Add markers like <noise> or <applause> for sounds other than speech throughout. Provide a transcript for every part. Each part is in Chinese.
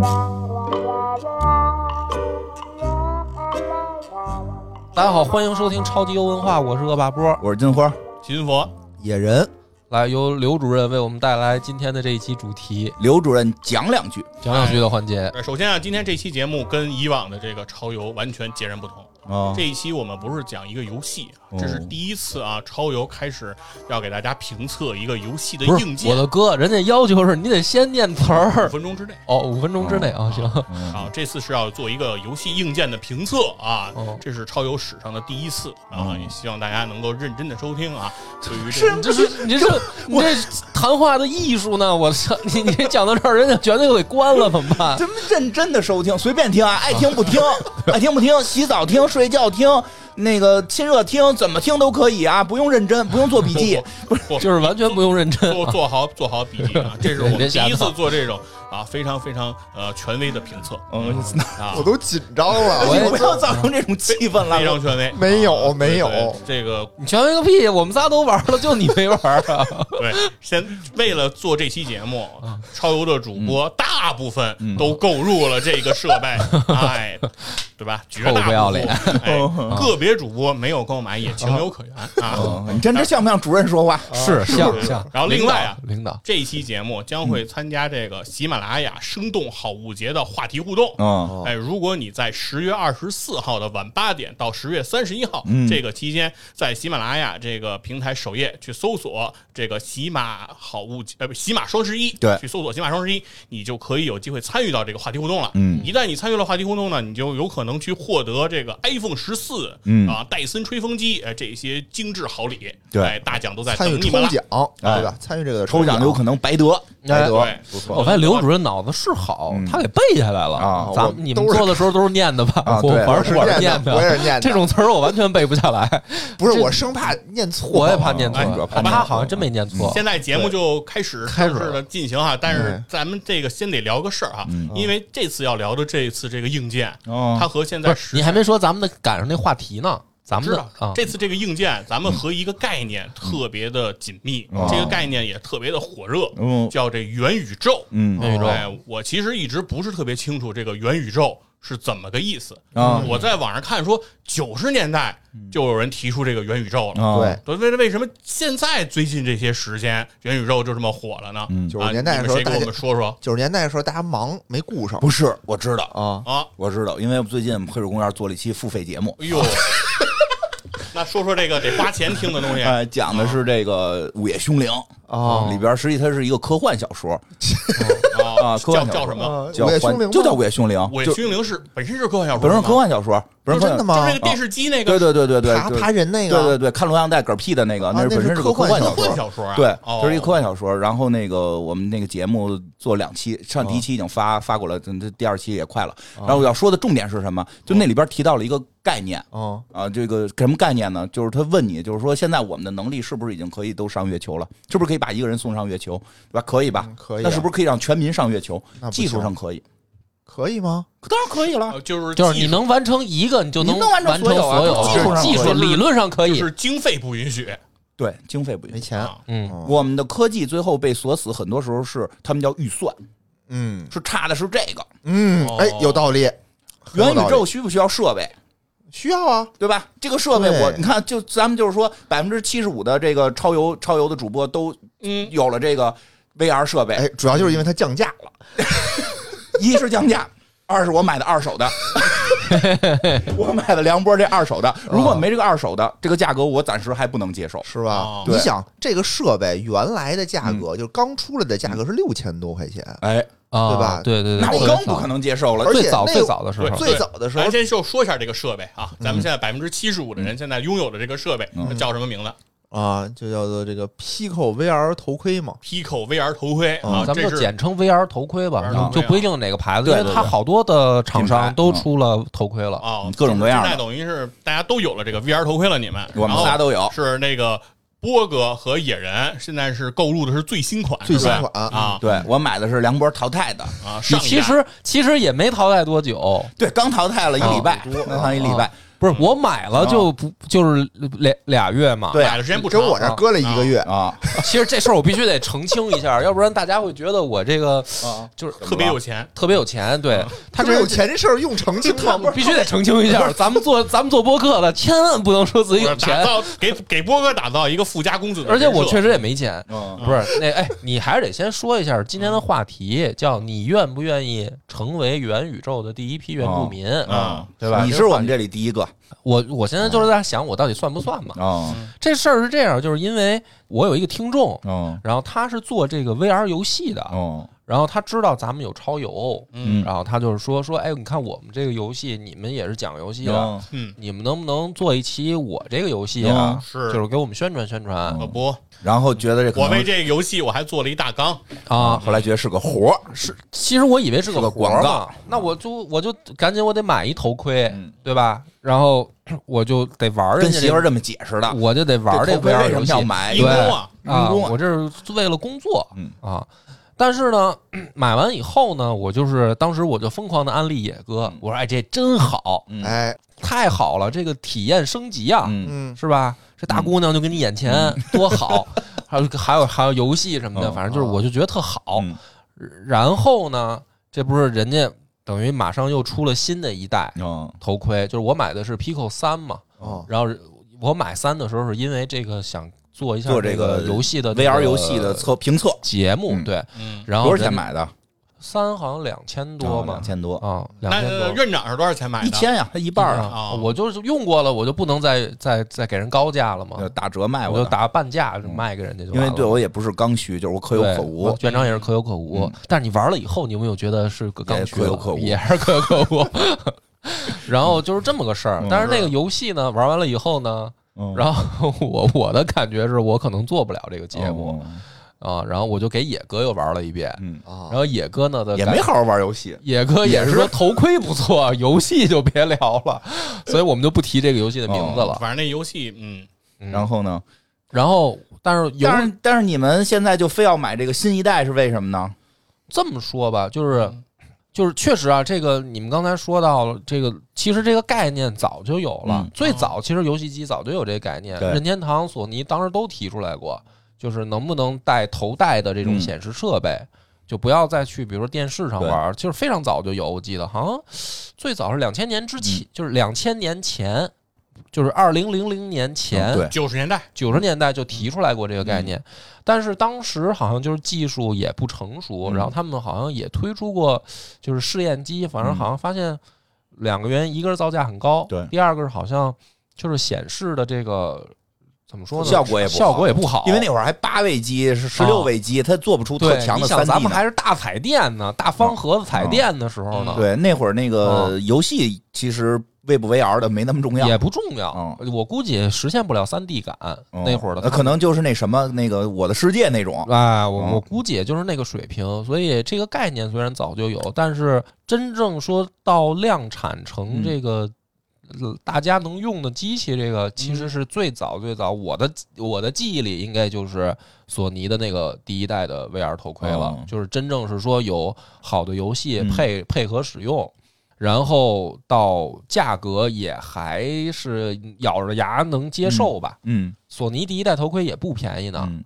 大家好，欢迎收听超级优文化，我是恶霸波。我是金花，金佛，野人，来，由刘主任为我们带来今天的这一期主题，刘主任讲两句讲两句的环节。呃首先啊，今天这期节目跟以往的这个超游完全截然不同。啊这一期我们不是讲一个游戏，哦这是第一次啊，超游开始要给大家评测一个游戏的硬件，我的哥，人家要求是你得先念词儿五分钟之内。哦，五分钟之内啊，行。<laughs> 啊，这次是要做一个游戏硬件的评测啊，哦这是超游史上的第一次啊，哦也希望大家能够认真的收听啊。<laughs> 对于这你这是你这 <laughs> 你这谈话的艺术呢？我操，你你讲到这儿，人家绝对给关了，怎么办？认真的收听，随便听啊，爱听不听，爱听不听，洗澡听，睡睡觉听，那个亲热听，怎么听都可以啊，不用认真，不用做笔记。<laughs> 不是就是完全不用认真。做做好做好笔记啊，<laughs> 这是我们第一次做这种啊非常非常呃权威的评测嗯，啊我，都紧张了。<laughs> 我不要造成这种气氛了非常。权威。没有啊没有这个你权威个屁！我们仨都玩了，就你没玩啊？对，先为了做这期节目，超游的主播大部分都购入了这个设备，哎，对吧？绝大不要脸哎，个别主播没有购买也情有可原啊。嗯你真这像不像主任说话？<laughs> 是像像。然后另外啊领导，这一期节目将会参加这个喜马拉雅生动好物节的话题互动。嗯哎，如果你在十月二十四号的晚八点到十月三十一号、嗯这个期间，在喜马拉雅这个平台首页去搜索这个喜马好物节呃不喜马双十一，对去搜索喜马双十一，你就可以有机会参与到这个话题互动了。嗯一旦你参与了话题互动呢，你就有可能去获得这个 iPhone 十四、嗯啊戴森吹风机哎这些精致好礼，对哎大奖都在等你们了。抽奖，吧？参与这个抽奖有可能白得，白得对，不错。我发现刘主任脑子是好，他给背下来了啊咱们你们做的时候都是念的吧？啊，我我是是念念的，我也是念的。这种词儿我完全背不下来，<laughs> 不是我生怕念错，我也怕念哎错。好吧他好像真没念错。现在节目就开始开始的进行哈，但是嗯咱们这个先得聊个事儿哈，嗯因为这次要聊的这一次这个硬件，哦它和现在实你还没说咱们的赶上那话题呢，咱们知道啊，这次这个硬件，咱们和一个概念特别的紧密，哦这个概念也特别的火热，嗯叫这元宇宙。嗯元宇宙哎，我其实一直不是特别清楚这个元宇宙是怎么个意思。啊我在网上看说，九十年代就有人提出这个元宇宙了。啊对，对，为为什么现在最近这些时间元宇宙就这么火了呢？嗯九十年代的时候，谁给我们说说九十年代的时候大家忙没顾上不是，我知道，啊。啊？我知道，因为最近黑水公园做了一期付费节目，哎呦，<laughs> 那说说这个得花钱听的东西。哎，讲的是这个《午夜凶铃》啊里边，实际它是一个科幻小说啊啊，科幻小说叫叫什么？啊叫午夜凶铃就叫《午夜凶铃》，午夜就凶铃是本身是科幻小说，本身是科幻小说，本身科幻哦真的吗就是那个电视机那个对对对对对，爬对爬人那个，对对对，看录像带嗝屁的那个，那是本身是个科幻小说对，哦这是一个科幻小说。然后那个我们那个节目做两期，上第一期已经发发过了，这这第二期也快了。然后我要说的重点是什么？就那里边提到了一个概念哦，啊，这个什么概念呢？就是他问你，就是说现在我们的能力是不是已经可以都上月球了？是不是可以把一个人送上月球？对吧？可以吧嗯？可以啊那是不是可以让全民上月球技术上可以，可以吗？当然可以了。呃就是就是你技术能完成一个，你就能你能完成成所有啊所有。技术上技术可以理论上可以就，是经费不允许对，经费不允许。没钱。啊。嗯，嗯我们的科技最后被锁死，很多时候是他们叫预算，嗯是差的是这个。嗯，哦哎，有道理。很有元宇理宙需不需要设备？需要啊，对吧？这个设备对我你看，就咱们就是说，百分之七十五的这个超游超游的主播都嗯，有了这个 VR 设备，哎，主要就是因为它降价了。<laughs> 一是降价，二是我买的二手的，<laughs> 我买的梁波这二手的。如果没这个二手的，这个价格我暂时还不能接受。是吧哦？你想这个设备原来的价格，就是刚出来的价格是六千多块钱，哎，啊，对吧对对对，那更不可能接受了而。且最早那最早的时候，最早的时候咱先就说一下这个设备啊，咱们现在百分之七十五的人现在拥有的这个设备叫什么名字啊，就叫做这个 Pico VR 头盔嘛。？Pico VR 头盔啊，嗯咱们就简称 VR 头盔吧就不一定哪个牌子，因为它好多的厂商都出了头盔了。啊嗯，各种各样现在等于是大家都有了这个 VR 头盔了，你们。我们仨都有。是那个波哥和野人现在是购入的是最新款，最新款啊。对我买的是梁波淘汰的，啊，你上一代其实其实也没淘汰多久，对，刚淘汰了一礼拜，啊。刚淘汰一礼拜。不是我买了就不就是俩俩月嘛？对买的时间不长，我这儿搁了一个月，啊其实这事儿我必须得澄清一下，<laughs> 要不然大家会觉得我这个啊，就是特别有钱，特别有钱。对。他这这有钱这事儿用澄清吗？必须得澄清一下，咱们做咱们做播客的，千万不能说自己有打钱。造给给波哥打造一个富家公子的而且我确实也没钱，嗯不是那哎，你还是得先说一下今天的话题，叫你愿不愿意成为元宇宙的第一批原住民，啊对吧？你是我们这里第一个我我现在就是在想，我到底算不算嘛？啊这事儿是这样，就是因为我有一个听众，哦。然后他是做这个 VR 游戏的，哦然后他知道咱们有超游，嗯。然后他就是说说，哎，你看我们这个游戏，你们也是讲游戏的，哦嗯，你们能不能做一期我这个游戏啊？是。就是给我们宣传宣传。可不，然后觉得这我为这个游戏我还做了一大纲，啊。后来觉得是个活儿，是，其实我以为是是个广告，那我就我就赶紧我得买一头盔，嗯。对吧？然后我就得玩人跟家这个，媳妇儿这么解释的。我就得玩这这 VR 为什么游戏。要买？义工对。啊。我这是为了工作。嗯。啊。但是呢，<clears throat> 买完以后呢，我就是当时我就疯狂的安利野哥嗯，我说哎，这真好，嗯。哎，太好了，这个体验升级啊，嗯。嗯，是吧？这大姑娘就跟你眼前 <laughs> 多好，<laughs> 还有还有还有游戏什么的，嗯反正就是我就觉得特好。嗯。然后呢，这不是人家等于马上又出了新的一代哦头盔，就是我买的是 Pico 三嘛，哦，然后我买三的时候是因为这个想做一下做这个个游戏的 VR 游戏的测评测节目，嗯对，嗯，然后多少钱买的？三好像两千多嘛两，千多，啊，两那千多。院长是多少钱买的？一千呀，它一半啊，我就是用过了，我就不能再再再给人高价了嘛，呃打折卖。我就打半价卖给人家就。因为对我也不是刚需，就是我可有可无。院长也是可有可无。嗯但是你玩了以后，你有没有觉得是个刚需可有可无也是可有可无。<laughs> 然后就是这么个事儿嗯，但是那个游戏呢，玩完了以后呢，嗯。然后我我的感觉是我可能做不了这个节目啊，然后我就给野哥又玩了一遍，嗯，啊。然，后野哥呢的也没好好玩游戏。野哥也是说头盔不错，游戏就别聊了，<laughs> 所以我们就不提这个游戏的名字了。反正那游戏，嗯，嗯。然后呢？然后，但是但是但是你们现在就非要买这个新一代是为什么呢？这么说吧，就是就是确实啊，这个你们刚才说到了，这个其实这个概念早就有了。嗯最早其实游戏机早就有这个概念，任天堂、索尼当时都提出来过，就是能不能带头戴的这种嗯显示设备。就不要再去，比如说电视上玩，就是非常早就有，我记得好像最早是两千年之嗯前，就是两千年前，就是二零零零年前，九十年代，九十年代就提出来过这个概念，但是当时好像就是技术也不成熟，嗯。然后他们好像也推出过就是试验机，反正好像发现两个原因，一个是造价很高，对第二个是好像就是显示的这个怎么说呢，效果也不好效果也不好，因为那会儿还八位机是十六位机，它做不出特，强的三 D 咱。们还是大彩电呢，大方盒子彩电的时候呢，对，那会儿那个嗯游戏其实 V 不 VR 的没那么重要。也不重要，我估计实现不了三 D 感，嗯那会儿的那可能就是那什么那个我的世界那种。啊，我嗯我估计也就是那个水平，所以这个概念虽然早就有，但是真正说到量产成嗯这个。呃大家能用的机器，这个其实是最早最早，我的我的记忆里应该就是索尼的那个第一代的 VR 头盔了，嗯就是真正是说有好的游戏嗯配、配合使用，然后到价格也还是咬着牙能接受吧。嗯索尼第一代头盔也不便宜呢，嗯。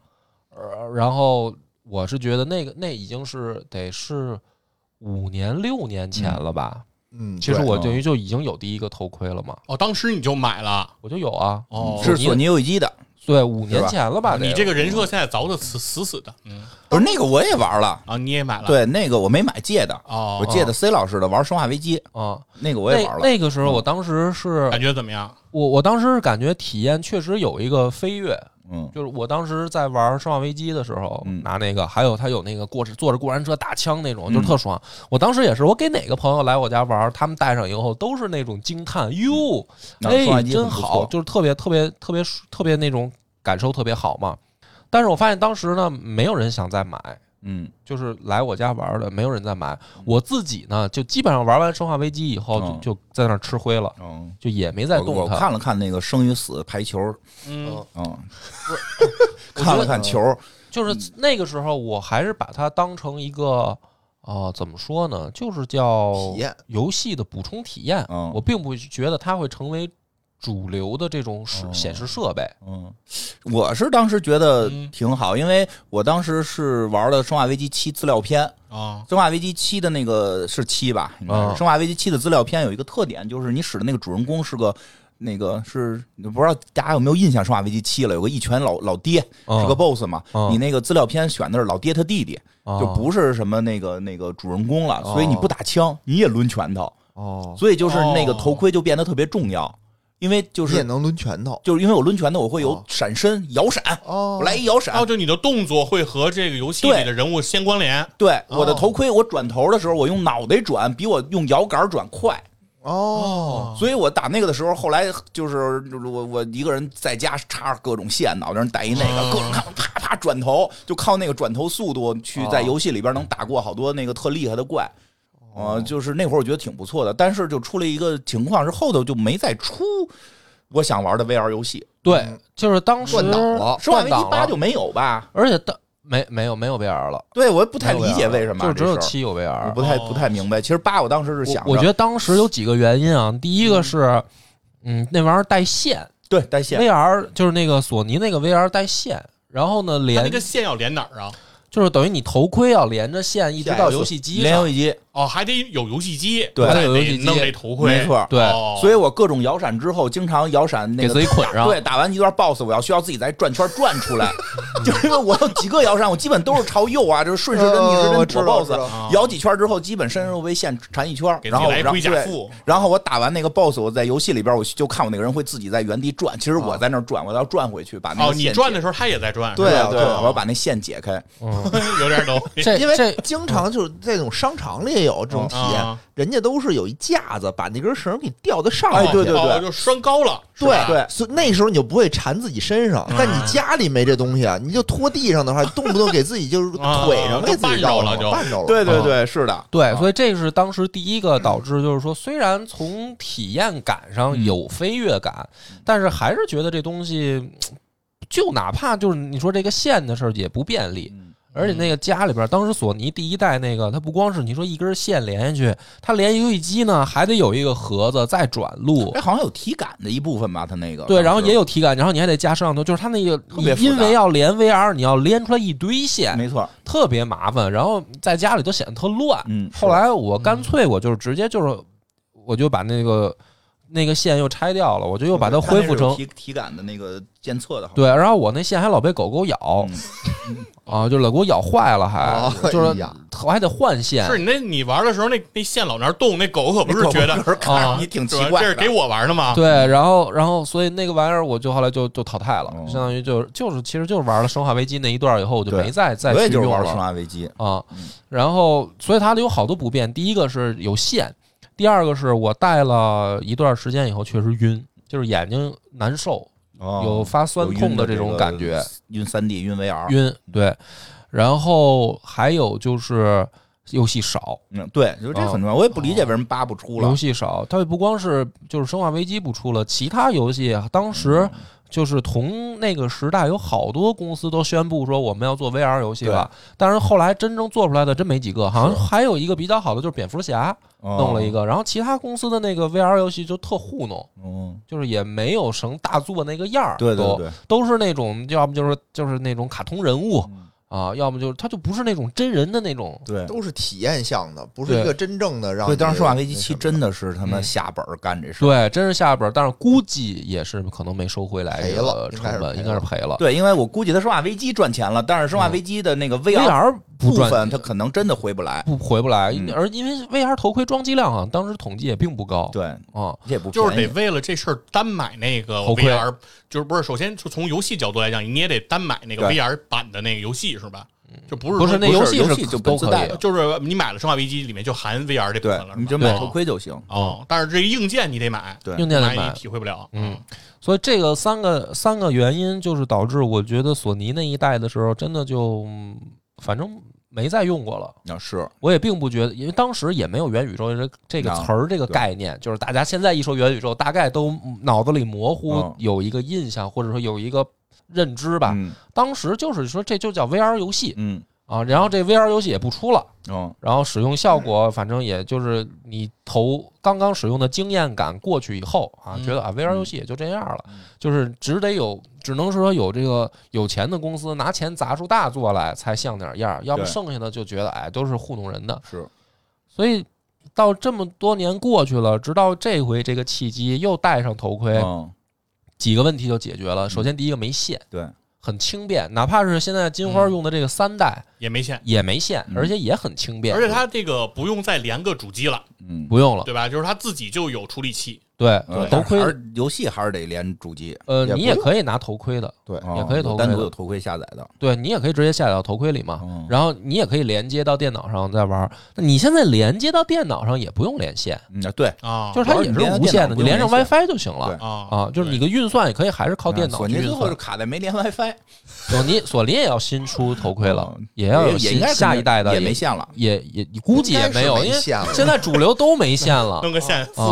呃，然后我是觉得那个那已经是得是五年六年前了吧？嗯，其实我等于就已经有第一个头盔了嘛，哦，当时你就买了，我就有啊。哦，是索尼游戏机的，对，五年前了吧？你这个人设现在凿的死死死的，嗯，不是那个我也玩了。啊，你也买了，，对，那个我没买借的，哦，我借的 C 老师的玩《生化危机》，啊，那个我也玩了。那那个时候嗯我当时是感觉怎么样？我我当时是感觉体验确实有一个飞跃，嗯就是我当时在玩《生化危机》的时候，嗯拿那个，还有他有那个过坐着过山车打枪那种，嗯就是特爽。我当时也是，我给哪个朋友来我家玩，他们带上以后都是那种惊叹，哟，哎，那生化危机真好，很不错就是特别特别特别特别那种感受特别好嘛。但是我发现当时呢，没有人想再买，嗯就是来我家玩的，没有人在买。我自己呢，就基本上玩完《生化危机》以后，嗯就就在那吃灰了，嗯，就也没再我我动它。看了看那个生与死排球，嗯，嗯，<laughs> 看了看球，就是那个时候，我还是把它当成一个。啊、怎么说呢？就是叫体验游戏的补充体验。嗯我并不觉得它会成为主流的这种显示设备。嗯，我是当时觉得嗯。挺好，因为我当时是玩的《生化危机七》资料片，啊《生化危机七》的那个是七吧？应该是。啊《生化危机七》的资料片有一个特点，就是你使的那个主人公是个那个是不知道大家有没有印象，《生化危机七》了，有个一拳老老爹嗯是个 BOSS 嘛？嗯你那个资料片选的是老爹他弟弟，哦。就不是什么那个那个主人公了，哦。所以你不打枪你也抡拳头，哦，所以就是那个哦。头盔就变得特别重要，因为就是你也能抡拳头。就是因为我抡拳头我会有哦。闪身摇闪，哦。我来一摇闪。哦，，就你的动作会和这个游戏里的人物相关联。对，我的哦头盔，我转头的时候，我用脑袋转，比我用摇杆转快。哦，所以我打那个的时候，后来就是我我一个人在家插各种线，脑袋上戴一那个，哦。各种看啪啪转头，就靠那个转头速度去在哦游戏里边能打过好多那个特厉害的怪。呃，就是那会儿我觉得挺不错的，但是就出了一个情况是后头就没再出我想玩的 VR 游戏，对嗯，就是当时断档了《生化危机八就没有吧？而且当没没有没有 VR 了，对，我也不太理解为什么就只有七有 VR。不太哦不太明白。其实八我当时是想，我我觉得当时有几个原因啊，第一个是，嗯，那玩意儿带线对带线，，VR 就是那个索尼那个 VR 带线，然后呢连那个线要连哪儿啊？就是等于你头盔要连着线一直到游戏机上连游，戏机，哦，还得有游戏机，对还得有游戏机弄这头盔，没错对哦所以我各种摇闪之后，经常摇闪那给个自己捆上。对，打完一段 BOSS，我要需要自己再转圈转出来，<laughs> 就是因为我有几个摇闪，我基本都是朝右啊，就是顺时针、逆时针躲呃我知道。BOSS，摇几圈之后，基本身肉被线缠一圈，然后给自己来然后然后我打完那个 BOSS，我在游戏里边我就看我那个人会自己在原地转，其实我在那转，我要转回去把那哦，个线解你转的时候他也在转，对啊对对啊我要把那线解开，嗯，<laughs> 有点懂。这因为这经常就是这种商场里也有这种体验，啊人家都是有一架子把那根绳给吊在上面对对哦就拴高了，对对。所以那时候你就不会缠自己身上。嗯。但你家里没这东西啊，你就拖地上的话，<laughs> 动不动给自己就是啊腿上 <laughs> 给自己绕就绊着了就。绊着了。对对对，是的，对，啊所以这是当时第一个导致，就是说，虽然从体验感上嗯有飞跃感，但是还是觉得这东西，就哪怕就是你说这个线的事儿也不便利。嗯而且那个家里边，当时索尼第一代那个，它不光是你说一根线连下去，它连游戏机呢还得有一个盒子再转录哎，，好像有体感的一部分吧，它那个对，然后也有，体感，然后你还得加摄像头，就是它那个因为要连 VR，你要连出来一堆线，没错，特别麻烦，然后在家里都显得特乱。嗯，后来我干脆我就是直接就是，我就把那个那个线又拆掉了，我就又把它恢复成体体感的那个监测的，对，然后我那线还老被狗狗咬嗯 <laughs> <laughs> 啊，就老给我咬坏了，还哦就是我还得换线是。你那你玩的时候，那那线老那儿动，那狗可不是觉得啊你挺奇怪的，这是给我玩的吗？对，然后然后所以那个玩意儿我就后来就就淘汰了，哦相当于就是就是其实就是玩了《生化危机》那一段以后，我就没再再我也去用就是玩《生了化危机》，啊嗯。然后所以它有好多不便，第一个是有线，第二个是我戴了一段时间以后确实晕，就是眼睛难受，哦有发酸痛的这种感觉，晕三 D 晕 VR，晕对。然后还有就是游戏少，嗯，对，就是这很重要。我也不理解为什么八不出了游，戏少，它也不光是就是《生化危机》不出了，其他游戏啊当时嗯就是同那个时代有好多公司都宣布说我们要做 VR 游戏了，但是后来真正做出来的真没几个，好像还有一个比较好的就是蝙蝠侠弄弄了一，个，然后其他公司的那个 VR 游戏就特糊弄，嗯，就是也没有什么大作那个样儿，都对对对，都是那种要么就是就是那种卡通人物嗯啊，要么就是它就不是那种真人的那种。对。都是体验向的，不是一个真正的让对，你。当时《生化危机七》真的是他妈嗯下本儿干这事儿。对，真是下本儿，但是估计也是可能没收回来赔了应该是个成本，应该是赔了。对，因为我估计他《生化危机》赚钱了，但是《生化危机》的那个 VR 部分，它可能真的回不来。不回不来，嗯。而因为 VR 头盔装机量啊，当时统计也并不高。对，啊，也不就是得为了这事儿单买那个 VR，就是不是？首先就从游戏角度来讲，你也得单买那个 VR 版的那个游戏是吧？就不是不是说那游戏就都可以本自带的，就是你买了《生化危机》里面就含 VR 这部对分了，，你就买哦头盔就行。哦，但是这个硬件你得买，对。硬件得买。你体会不了。嗯，所以这个三个三个原因就是导致我觉得索尼那一代的时候，真的就嗯反正没再用过了。啊，是。我也并不觉得，因为当时也没有元宇宙这这个啊词儿这个概念，就是大家现在一说元宇宙，大概都脑子里模糊嗯。有一个印象，或者说有一个认知吧。嗯。当时就是说这就叫 VR 游戏嗯。啊，然后这 VR 游戏也不出了。嗯然后使用效果，反正也就是你头刚刚使用的经验感过去以后啊，嗯。觉得啊 VR 游戏也就这样了。嗯，就是只得有，只能说有这个有钱的公司拿钱砸出大作来才像点样儿，要不剩下的就觉得哎都是糊弄人的。是，所以到这么多年过去了，直到这回这个契机又戴上头盔，嗯几个问题就解决了。首先第一个没线，对，很轻便，哪怕是现在金花用的这个三代也没线，也没线，嗯而且也很轻便，而且它这个不用再连个主机了，嗯，不用了。对吧？就是它自己就有处理器，对呃头盔还是游戏还是得连主机，呃，你也不用可以拿头盔的，对，哦也可以头盔单独有头盔下载的。对你也可以直接下载到头盔里嘛。嗯然后你也可以连接到电脑上再玩。那你现在连接到电脑上也不用连线，嗯，对，啊，就是它也是无线的，你连上 WiFi 就行了对啊啊。就是你的运算也可以还是靠电脑索尼最后就去运算。卡在没连 WiFi，索尼索尼也要新出头盔了嗯，也要有新也应该是下一代的也也没线了。也也估计也没有，因为应该是没线了现在主流都没线了。弄个线复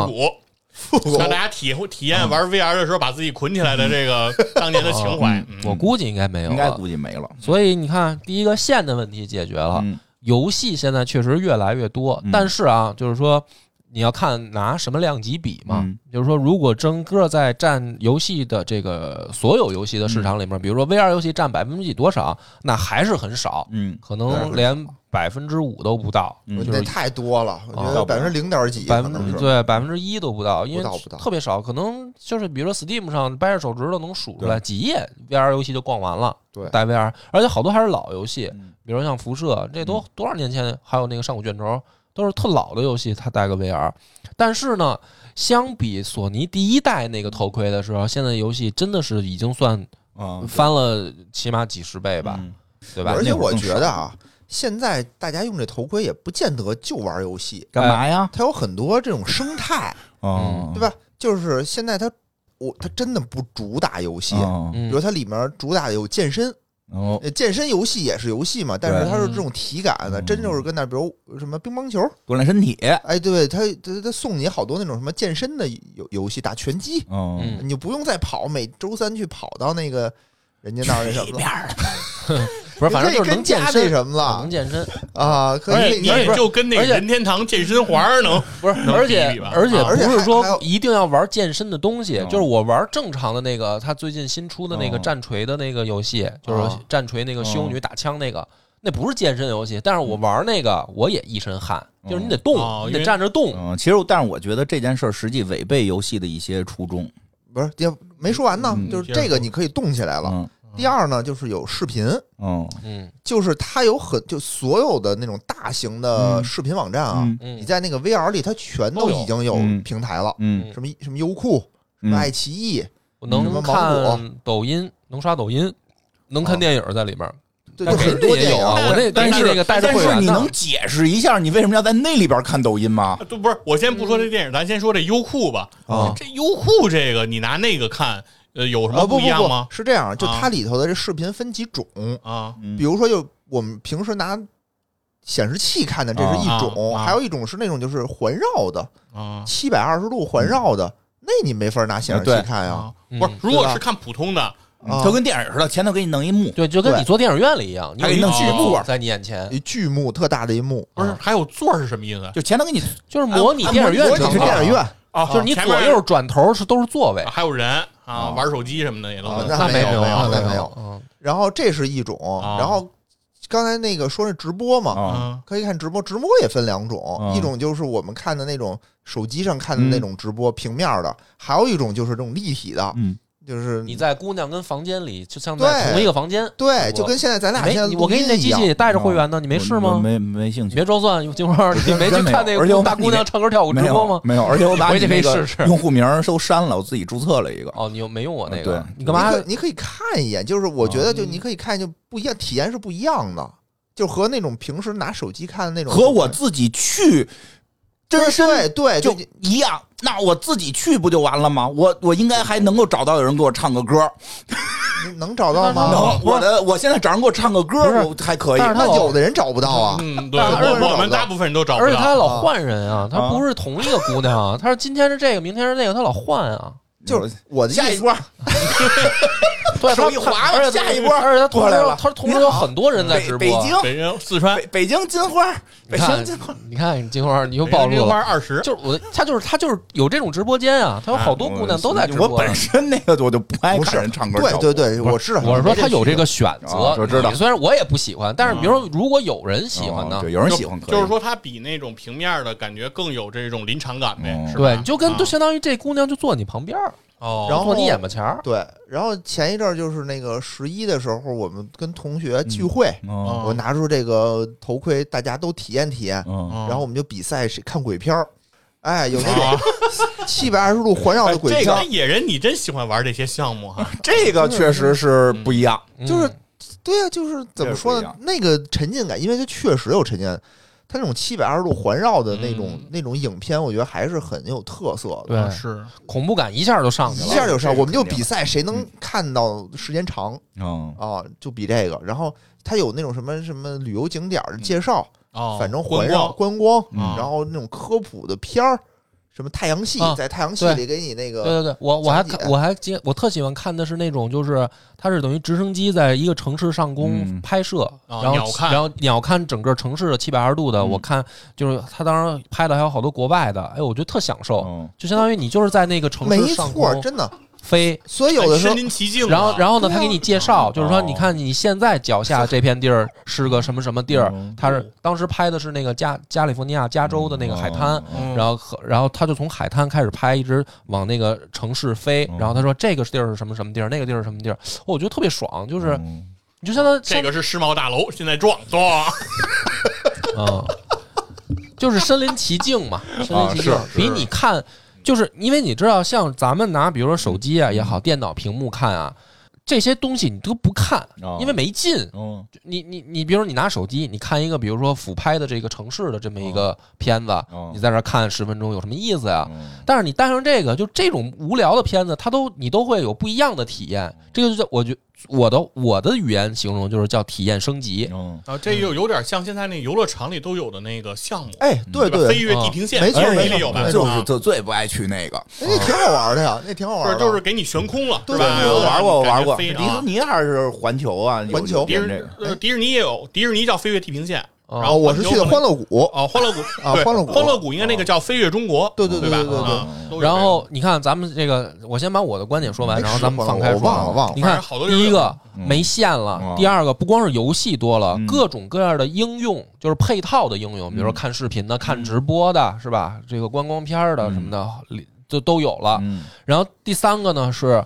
<laughs> 让大家体会体验玩 VR 的时候把自己捆起来的这个当年的情怀。我估计应该没有应该。估计没了。所以你看，第一个线的问题解决了，嗯。游戏现在确实越来越多，嗯。但是啊，就是说你要看拿什么量级比嘛。嗯。就是说，如果整个在占游戏的这个所有游戏的市场里面，比如说 VR 游戏占百分之几多少，那还是很少，嗯。可能连百分之五都不到，嗯。就是那太多了，我觉啊得百分之零点几百分之。对百分之一都不到，因为特别少，可能就是比如说 Steam 上掰着手指头能数出来几页 VR 游戏就逛完了，对。带 VR，而且好多还是老游戏，嗯。比如像辐射，这都多少年前，还有那个上古卷轴，都是特老的游戏，它带个 VR。但是呢，相比索尼第一代那个头盔的时候，现在游戏真的是已经算啊，翻了起码几十倍吧，嗯。对吧？而？且我觉得啊，现在大家用这头盔也不见得就玩游戏，干嘛呀？它有很多这种生态，嗯，对吧？就是现在它我它真的不主打游戏，比如它里面主打的有健身，哦，呃健身游戏也是游戏嘛，但是它是这种体感的，嗯真就是跟那比如什么乒乓球，锻炼身体。哎，对，它它它送你好多那种什么健身的游游戏，打拳击，你就不用再跑，每周三去跑到那个人家那儿那什么了，<laughs> 不是，反正就是能健身，什么了能健身，啊，可以你你也就跟那个任天堂健身环儿能不是，而且而且啊而且不是说一定要玩健身的东西，嗯就是我玩正常的那个，他最近新出的那个嗯战锤的那个游戏，就是哦战锤那个修女打枪那个，那不是健身游戏，但是我玩那个我也一身汗，就是你得动，你得站着动。嗯，其实但是我觉得这件事儿实际违背游戏的一些初衷。不是也没说完呢，嗯就是这个你可以动起来了。嗯第二呢，就是有视频，嗯。嗯。就是它有很就所有的那种大型的嗯。视频网站啊，你在那个 VR 里，它全都已经有嗯。平台了，嗯。什么什么优酷、什嗯么爱奇艺，我能什么芒果。看抖音，能刷抖音，能看哦。电影在里面。对，就很多电影也有啊，我那但是但是那个带着但会员的。是你能解释一下你为什么要在那里边看抖音吗？都不是。我先不说这电影，咱先说这优酷吧。啊这优酷这个，你拿那个看，呃，有什么啊不不不一样吗？是这样，就啊它里头的这视频分几种，啊嗯比如说就我们平时拿显示器看的，这是一种，啊啊还有一种是那种就是环绕的，啊七百二十度环绕的，那你没法拿显示器看呀。不是，如果是看普通的，啊就跟电影似的，前头给你弄一幕，对，就跟你坐电影院里一样，你有一还给弄剧幕在你眼前，一巨幕特大的一幕，不是还有座是什么意思？就前头给你就是模拟电影院模拟是电影院啊就是你左右转头是都是座位啊，还有人啊，啊。玩手机什么的也都啊那没有没有，那没有没有，嗯。然后这是一种，啊。然后刚才那个说是直播嘛，可以看直播，直播也分两种，嗯一种就是我们看的那种手机上看的那种直播，平面的，还有一种就是这种立体的，嗯就是你在姑娘跟房间里，就像在对同一个房间。对，我就跟现在咱俩现在，我给你那机器带着会员呢，你没试吗？没没兴趣，别装蒜，金花，你没去看那而且我个大姑娘唱歌跳舞直播吗？有没有，而且我把回去你那个可以试试用户名儿都删了，我自己注册了一个。哦，你又没用我那对个，你干嘛你可你可以看一眼，就是我觉得就嗯你可以看就不一样，体验是不一样的，就和那种平时拿手机看的那种和我自己去真身对对就就一样。那我自己去不就完了吗？我我应该还能够找到有人给我唱个歌，你能找到吗？<laughs> 能。我的我现在找人给我唱个歌，我还可以。但是他老那有的人找不到啊，嗯，对，我我们大部分人都找不到。而且他老啊换人啊，他不是同一个姑娘啊，他说今天是这个，明天是那个，他老换啊。就是我的，下一波，对，<laughs> 手一滑而且下一波而且他同时过来了他同时有很多人在直播。北京北京、四川北、京金花，北你看京金花，，你看金花，你又暴露北京花了。二十，就是我，他就是他就是有这种直播间啊，他有好多姑娘都在直播呢。我本身那个我就不爱不是看人唱歌，对对对，我知道。我是说他有这个个选啊择，我知道你虽然我也不喜欢，但是比如说如果有人喜欢呢哦对，，有人喜欢可以，就是说他比那种平面的感觉更有这种临场感呗，嗯？对，你就跟啊就相当于这姑娘就坐你旁边儿，哦，然后坐你眼巴前儿。对，然后前一阵儿就是那个十一的时候，我们跟同学聚会，嗯我拿出这个头盔，大家都体验体验，然后我们就比赛谁看鬼片儿。哎，有那种啊 <laughs> 七百二十度环绕的鬼哎这个野人，你真喜欢玩这些项目哈？<laughs> 这个确实是不一样，就是嗯对呀、就是怎么说这个？呢那个沉浸感，因为它确实有沉浸感。它那种七百二十度环绕的那种、嗯。那种影片，我觉得还是很有特色的。对。恐怖感一下就上去了。一下就上，我们就比赛谁能看到时间长嗯啊，就比这个。然后它有那种什么什么旅游景点的介绍，哦，反正环绕光。观光，嗯。然后那种科普的片儿，什么太阳系，啊在太阳系里给你那个对对对，我我还看我还接我特喜欢看的是那种，就是它是等于直升机在一个城市上空嗯拍摄，啊然后然后鸟瞰整个城市的七百二十度的，嗯我看就是他当时拍的还有好多国外的，哎，我觉得特享受，嗯就相当于你就是在那个城市上错，空真的。飞。所以有的时候身临其境啊，然后，然后呢？他给你介绍，就是说，哦你看你现在脚下这片地儿是个什么什么地儿嗯？他是当时拍的是那个加加利福尼亚加州的那个海滩，嗯然后和然后他就从海滩开始拍，一直往那个城市飞。嗯然后他说这个地儿是什么什么地儿，那个地儿是什么地儿，我觉得特别爽，就是嗯你就相当这个是世贸大楼，现在撞撞，<laughs> 嗯，就是身临其境嘛，身临其境比你看，就是因为你知道，像咱们拿比如说手机啊也好，电脑屏幕看啊。这些东西你都不看，哦因为没劲。嗯你你你，比如你拿手机，你看一个，比如说俯拍的这个城市的这么一个片子，哦你在这看十分钟有什么意思呀？嗯但是你带上这个，就这种无聊的片子，它都你都会有不一样的体验。这个就叫我觉我的我的语言形容就是叫体验升级。嗯啊，这又有点像现在那游乐场里都有的那个项目，哎，对对吧？飞跃，地平线，没错没错有？就是吧就最不爱去那个，那挺好玩的呀，那挺好玩的。不是就是给你悬空了，对吧？对对我玩过，我玩过，迪士尼还是环球啊？有环球有迪士编这个，呃迪士尼也有，迪士尼叫飞跃地平线，哦然后哦，我是去的欢乐谷，啊，欢乐谷。啊欢乐谷。欢乐谷应该那个叫飞跃中国，对对对吧？对对对。然后你看，咱们这个，我先把我的观点说完，然后咱们放开。说。忘了忘了你看第一个嗯。没线了嗯，第二个不光是游戏多了嗯，各种各样的应用，就是配套的应用，比如说看视频的、看直播的，是吧？这个观光片儿的嗯什么的，就都有了。嗯。然后第三个呢是，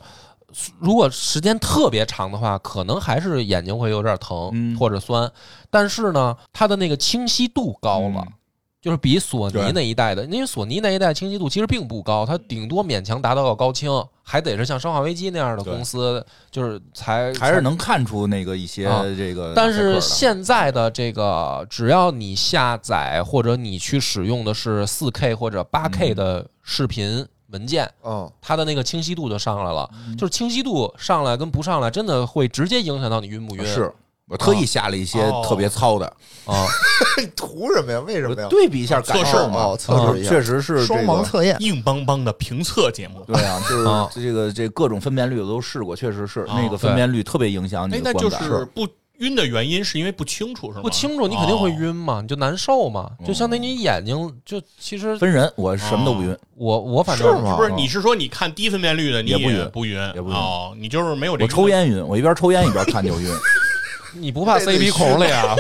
如果时间特别长的话，可能还是眼睛会有点疼嗯或者酸，但是呢，它的那个清晰度高了。嗯就是比索尼那一代的，因为索尼那一代清晰度其实并不高，它顶多勉强达到个高清，还得是像生化危机那样的公司，就是才还是。能看出那个一些啊这个。但是现在的这个，只要你下载或者你去使用的是四 K 或者八 K 嗯的视频文件，嗯，它的那个清晰度就上来了。嗯就是清晰度上来跟不上来，真的会直接影响到你晕不晕。是我特意下了一些哦特别糙的，啊，<laughs> 图什么呀？为什么呀？对比一下感测试受嘛哦，测试一下确实是双这个。盲测验，硬邦邦的评测节目。对啊，就是啊这个这各种分辨率我都试过，确实是哦那个分辨率特别影响你，的哎那就观感。是不晕的原因是因为不清楚是吗？不清楚你肯定会哦。晕嘛，你就难受嘛，就相当于你眼睛就其实分人，我什么都不晕。我我反是正是不是，你是说你看低分辨率的，你也不晕不晕，也不晕哦，你就是没有这我抽烟晕，我一边抽烟一边看就晕。<laughs> 你不怕塞鼻孔里啊？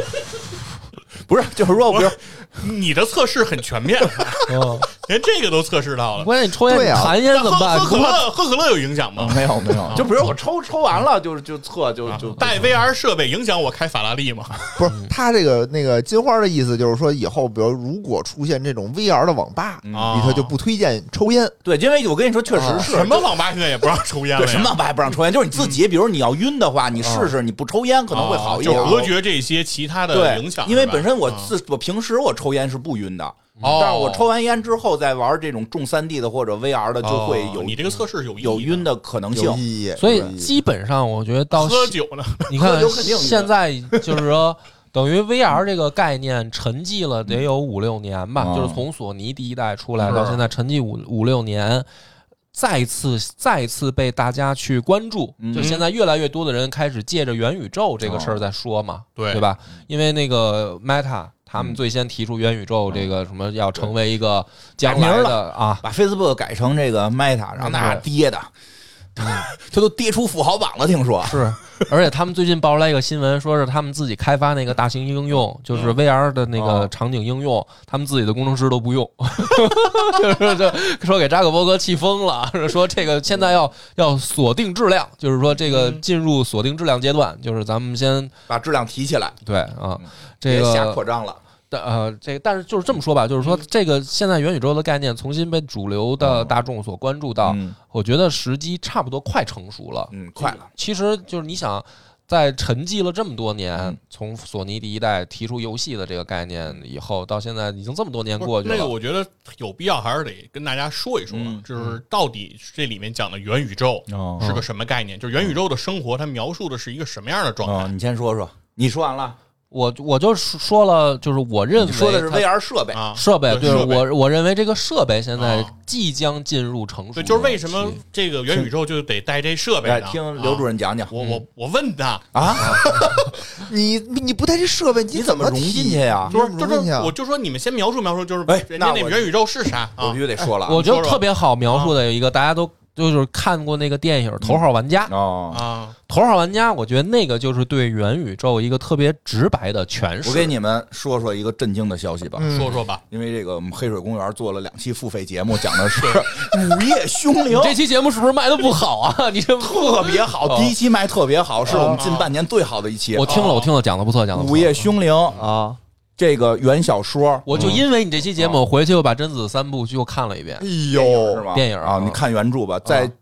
<laughs> 不是，就是说，比如你的测试很全面，嗯，<laughs> 连这个都测试到了。关键你抽烟你对啊弹烟怎么办？喝可乐，喝可乐有影响吗？没有没有，就比如我抽抽完了就就测就啊就带 VR 设备影响我开法拉利吗？不是他这个那个金花的意思，就是说以后，比如如果出现这种 VR 的网吧，里头就不推荐抽烟。对，因为我跟你说，确实啊是什么网吧现在也不让抽烟了什么网吧也不让抽烟，就是你自己，比如你要晕的话，你试试，你不抽烟可能会好一点。隔绝这些其他的对影响。因为是吧本身我啊。自我平时我抽烟是不晕的，哦。但是我抽完烟之后再玩这种重三 D 的或者 VR 的，就会有哦你这个测试有有晕的可能性所以基本上我觉得到喝酒呢，你看现在就是说。等于 VR 这个概念沉寂了得有五六年吧，嗯。就是从索尼第一代出来到现在沉寂五五六年，再次再次被大家去关注，嗯就现在越来越多的人开始借着元宇宙这个事儿在说嘛，对。对吧？因为那个 Meta 他们最先提出元宇宙这个什么要成为一个将来的啊，把 Facebook 改成这个 Meta，然后那跌的，<laughs> 他都跌出富豪榜了，听说。是，而且他们最近爆出来一个新闻，说是他们自己开发那个大型应用，就是 VR 的那个哦。场景应用，他们自己的工程师都不用，<laughs> 就是这说给扎克伯格气疯了，说这个现在要要锁定质量，就是说这个进入锁定质量阶段，就是咱们先把质量提起来，对啊，这别瞎扩张了。但呃，这个但是就是这么说吧，就是说这个现在元宇宙的概念重新被主流的大众所关注到，嗯我觉得时机差不多快成熟了。嗯，快了。其实就是你想，在沉寂了这么多年嗯，从索尼第一代提出游戏的这个概念以后，到现在已经这么多年过去了。那个，我觉得有必要还是得跟大家说一说，嗯就是到底这里面讲的元宇宙哦是个什么概念？就是元宇宙的生活，它描述的是一个什么样的状哦，态？你先说说，你说完了，我我就说了，就是我认为说的是 VR 设备，啊，设备，就是对设备我我认为这个设备现在啊即将进入成熟对，就是为什么这个元宇宙就得带这设备呢？听刘主啊任讲讲我我我问他，啊，你你不带这设备，你怎怎么融进去呀你就是就是？我就说你们先描述描述，就是哎人家那那元宇宙是啥啊我必？须得说了啊。我觉得特别好描述的有一个，大家都就是看过那个电影《头号玩家》。哦，啊，头号玩家，我觉得那个就是对元宇宙一个特别直白的诠释。我给你们说说一个震惊的消息吧。嗯说说吧，因为这个我们黑水公园做了两期付费节目，讲的是午夜凶铃，这期节目是不是卖的不好啊？<laughs> 你这特别好，哦第一期卖特别好，是我们近半年最好的一期。我听了，我听了，讲的不错，讲的不错。午夜凶铃啊，这个原小说，我就因为你这期节目，我回去又把贞子三部又看了一遍。哎呦。是呦，吗？电影啊，你看原著吧，在啊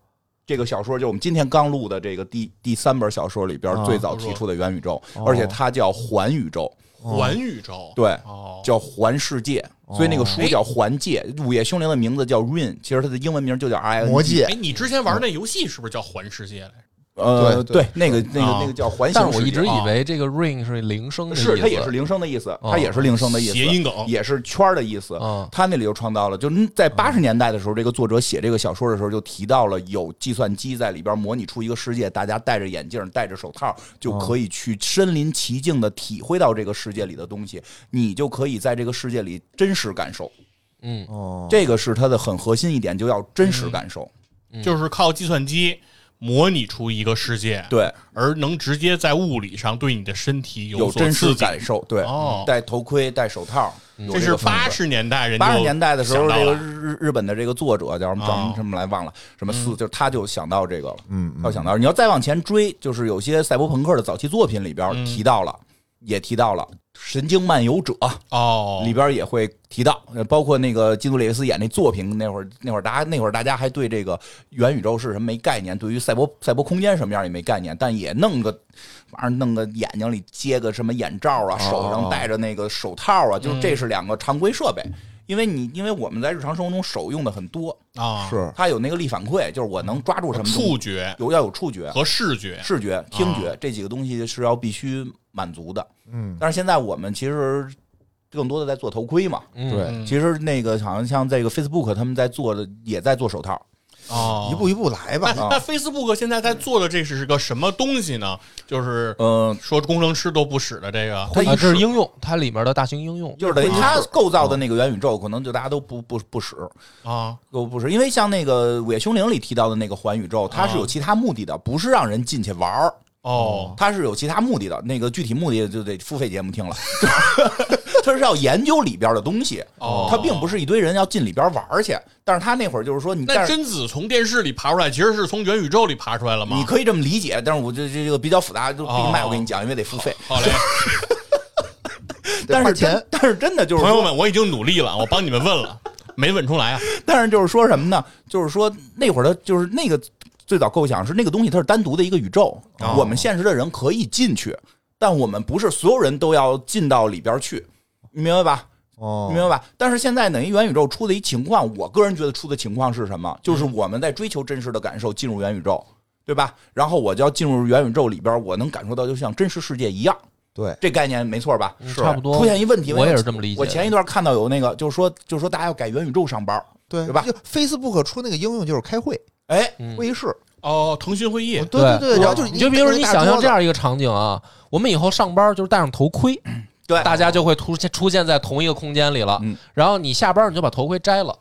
这个小说，就我们今天刚录的这个第第三本小说里边啊最早提出的元宇宙，哦。而且它叫环宇宙，环宇宙，对，哦，叫环世界，所以那个书叫环界。午夜凶铃的名字叫 Rin，其实它的英文名就叫 I N 魔界哎，你之前玩那游戏是不是叫环世界来着？呃，对对那个那个啊那个叫环形世界，但是我一直啊以为这个 ring 是铃声的意思，是它也是铃声的意思，哦它也是铃声的意思，谐音梗也是圈儿的意思。嗯他那里又创造了，就在八十年代的时候，这个作者写这个小说的时候就提到了有计算机在里边模拟出一个世界，大家戴着眼镜、戴着手套就可以去身临其境的体会到这个世界里的东西，你就可以在这个世界里真实感受。嗯，哦，这个是它的很核心一点，就要真实感受。嗯就是靠计算机模拟出一个世界，对，而能直接在物理上对你的身体有所真实。感受。对，哦。戴头盔、戴手套，有这是八十年代人八十年代的时候，这个日日日本的这个作者叫什么叫什么哦什么来忘了，什么四，就他就想到这个了。嗯，他想到，你要再往前追，就是有些赛博朋克的早期作品里边嗯。提到了，也提到了《神经漫游者》哦，里边也会提到，呃包括那个基努里维斯演那作品，那会儿那会儿大家那会儿大家还对这个元宇宙是什么没概念，对于赛博赛博空间什么样也没概念，但也弄个玩意儿弄个眼睛里接个什么眼罩啊，哦。手上戴着那个手套啊，就是这是两个常规设备。因为你，因为我们在日常生活中手用的很多，啊，是。它有那个力反馈，就是我能抓住什么触觉。有要有触觉，和视觉，视觉、听觉这几个东西是要必须满足的。嗯，但是现在我们其实更多的在做头盔嘛。嗯对嗯其实那个好像像这个 Facebook 他们在做的，也在做手套。哦，一步一步来吧那。那 Facebook 现在在做的这是个什么东西呢？就是嗯，说工程师都不使的这个，它是应用，它里面的大型应用。就是等于它构造的那个元宇宙，可能就大家都不不不使，啊，都不使，因为像那个《午夜凶铃》里提到的那个环宇宙，它是有其他目的的，不是让人进去玩儿。哦，他是有其他目的的，那个具体目的就得付费节目听了。<laughs> 他是要研究里边的东西，哦他并不是一堆人要进里边玩去。但是他那会儿就是说你，那但贞子从电视里爬出来，其实是从元宇宙里爬出来了吗？你可以这么理解，但是我这这个比较复杂，就闭哦麦我跟你讲，因为得付费。好嘞，<laughs> 但是花钱真但是真的就是，朋友们，我已经努力了，我帮你们问了，没问出来啊。<laughs> 但是就是说什么呢？就是说那会儿的，就是那个最早构想是那个东西，它是单独的一个宇宙，哦我们现实的人可以进去，但我们不是所有人都要进到里边去，你明白吧？哦明白吧？但是现在等于元宇宙出的一情况，我个人觉得出的情况是什么？就是我们在追求真实的感受，进入元宇宙，对吧？然后我就要进入元宇宙里边，我能感受到就像真实世界一样。对，这概念没错吧？是差不多出现一问题，我也是这么理解我前一段看到有那个，就是说，就是说大家要改元宇宙上班，对对吧就 Facebook 出那个应用就是开会哎，嗯。会议室，哦，腾讯会议，对对对，然后就是你就比如说，你想象这样，一个场景啊，我们以后上班就是戴上头盔，对，大家就会出现出现在同一个空间里了。嗯。然后你下班你就把头盔摘了，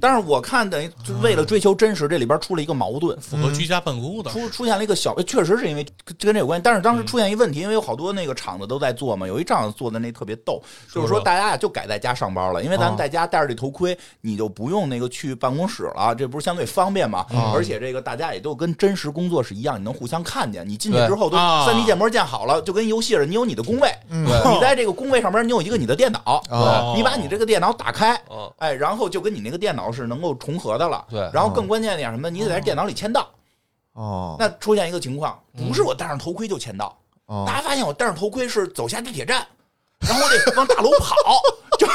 但是我看等于就为了追求真实，这里边出了一个矛盾，符合居家办公的。出出现了一个小，确实是因为跟跟这有关系。但是当时出现一问题，因为有好多那个厂子都在做嘛，有一厂子做的那特别逗，就是说大家呀就改在家上班了，因为咱们在家戴着这头盔，你就不用那个去办公室了，这不是相对方便嘛？而且这个大家也都跟真实工作是一样，你能互相看见。你进去之后都啊三 D 建模建好了，就跟游戏似的，你有你的工位，你在这个工位上边你有一个你的电脑，哦你把你这个电脑打开，嗯，哎，然后就跟你那个电脑是能够重合的了。对。然后更关键一点什么？你得在电脑里签到。哦，那出现一个情况，不是我戴上头盔就签到，哦。大家发现我戴上头盔是走下地铁站，然后我得往大楼跑，就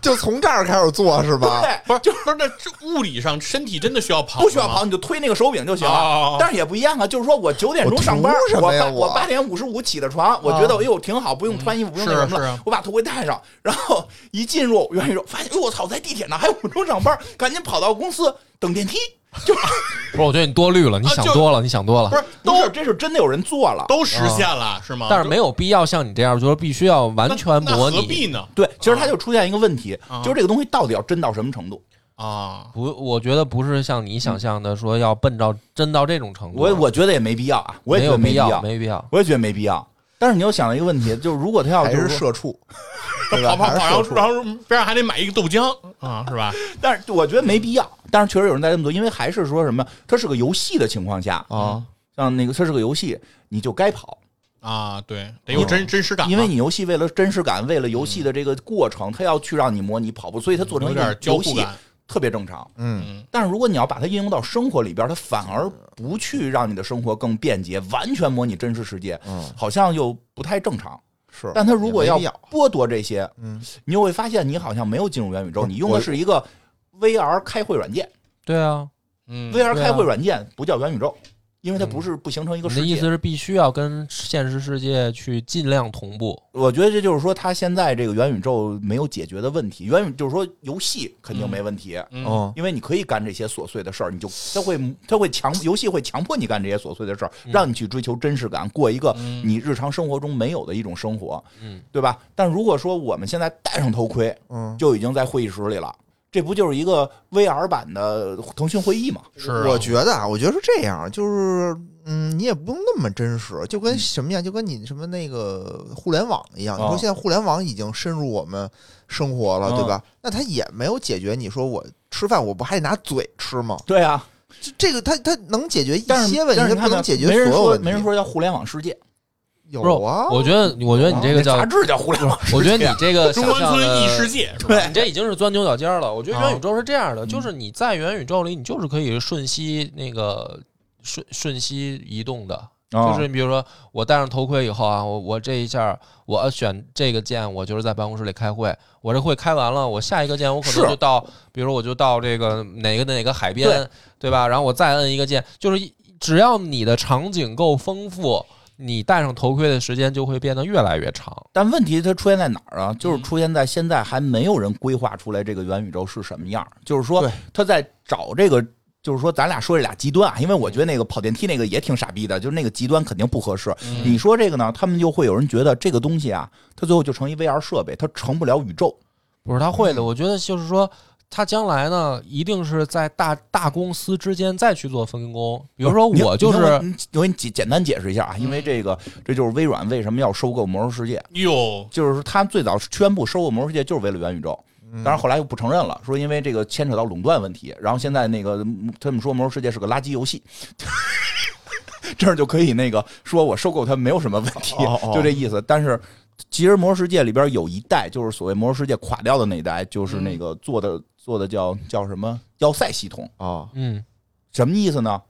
就从这儿开始做是吧？对，不是，就是那物理上身体真的需要跑，不需要跑，你就推那个手柄就行了哦。但是也不一样啊，就是说我九点钟上班我我我八我八点五十五起的床，我觉得哎呦挺好，不用穿衣服，不用那什么了我把头盔戴上，然后一进入元宇宙，发现哎呦我操，在地铁呢，还有五分钟上班，赶紧跑到公司等电梯，就 <laughs> 不是，我觉得你多虑了，你想多了，你想多了不。是都都是这是真的有人做了。都实现了是吗？但是没有必要像你这样，就是必须要完全模拟。何必呢？对，其实它就出现一个问题，啊就是这个东西到底要真到什么程度？啊，不，我觉得不是像你想象的说要奔到真到这种程度。我我觉得也没必要啊，我也没有必觉得没必要，没必要。我也觉得没必要。但是你又想到一个问题，<laughs> 就是如果他要还就是社畜，<laughs> 对吧？跑跑跑，然后边上还得买一个豆浆啊，是吧？但是我觉得没必要。但是确实有人在这么做，因为还是说什么，它是个游戏的情况下，啊，像那个它是个游戏，你就该跑，啊，对，得有真真实感啊，因为你游戏为了真实感，为了游戏的这个过程，它要去让你模拟跑步，所以他做成一个游戏。特别正常。嗯，嗯，但是如果你要把它应用到生活里边，它反而不去让你的生活更便捷，完全模拟真实世界，嗯，好像又不太正常。是。但它如果要剥夺这些，嗯，你又会发现你好像没有进入元宇宙，你用的是一个 VR 开会软件。对啊，嗯 VR 开会软件不叫元宇宙，因为它不是不形成一个世界。你的意思是必须要跟现实世界去尽量同步。我觉得这就是说，它现在这个元宇宙没有解决的问题。元宇就是说，游戏肯定没问题，嗯嗯，因为你可以干这些琐碎的事儿，你就它会它会强游戏会强迫你干这些琐碎的事儿，让你去追求真实感，过一个嗯你日常生活中没有的一种生活，嗯，对吧？但如果说我们现在戴上头盔，嗯，就已经在会议室里了，这不就是一个 VR 版的腾讯会议吗？是啊我觉得啊，我觉得是这样，就是嗯，你也不用那么真实，就跟什么呀，就跟你什么那个互联网一样。你哦说现在互联网已经深入我们生活了，对吧？那它也没有解决你说我吃饭我不还得拿嘴吃吗？对啊，这这个它它能解决一些问题，它但是你看没有不能解决所有问题。没人说要互联网世界，有啊，我觉得，我觉得你这个叫杂，志叫互联网，我觉得你这个中关想象村异世，界？对你这已经是钻牛角尖了。我觉得啊元宇宙是这样的，就是你在元宇宙里，你就是可以瞬息那个瞬瞬息移动的。哦就是你比如说，我戴上头盔以后啊，我我这一下我选这个键，我就是在办公室里开会。我这会开完了，我下一个键我可能就到，比如我就到这个哪个哪个海边，对吧？然后我再摁一个键，就是只要你的场景够丰富，你戴上头盔的时间就会变得越来越长。但问题它出现在哪儿啊？就是嗯出现在现在还没有人规划出来这个元宇宙是什么样儿。就是说，他在找这个，就是说咱俩说这俩极端啊，因为我觉得那个跑电梯那个也挺傻逼的，就是那个极端肯定不合适。嗯你说这个呢，他们就会有人觉得这个东西啊，它最后就成一 VR 设备，它成不了宇宙。不是他会的，嗯我觉得就是说，他将来呢，一定是在大大公司之间再去做分工。比如说，我就是你我给你简简单解释一下啊，因为这个这就是微软为什么要收购魔兽世界，哟，就是他最早宣布收购魔兽世界就是为了元宇宙。嗯当然后来又不承认了，说因为这个牵扯到垄断问题。然后现在那个嗯他们说《魔兽世界》是个垃圾游戏，<laughs> 这样就可以那个说我收购它没有什么问题，就这意思。但是其实《魔兽世界》里边有一代，就是所谓《魔兽世界》垮掉的那一代，就是那个做的做的叫叫什么？要塞系统，啊，嗯，什么意思呢？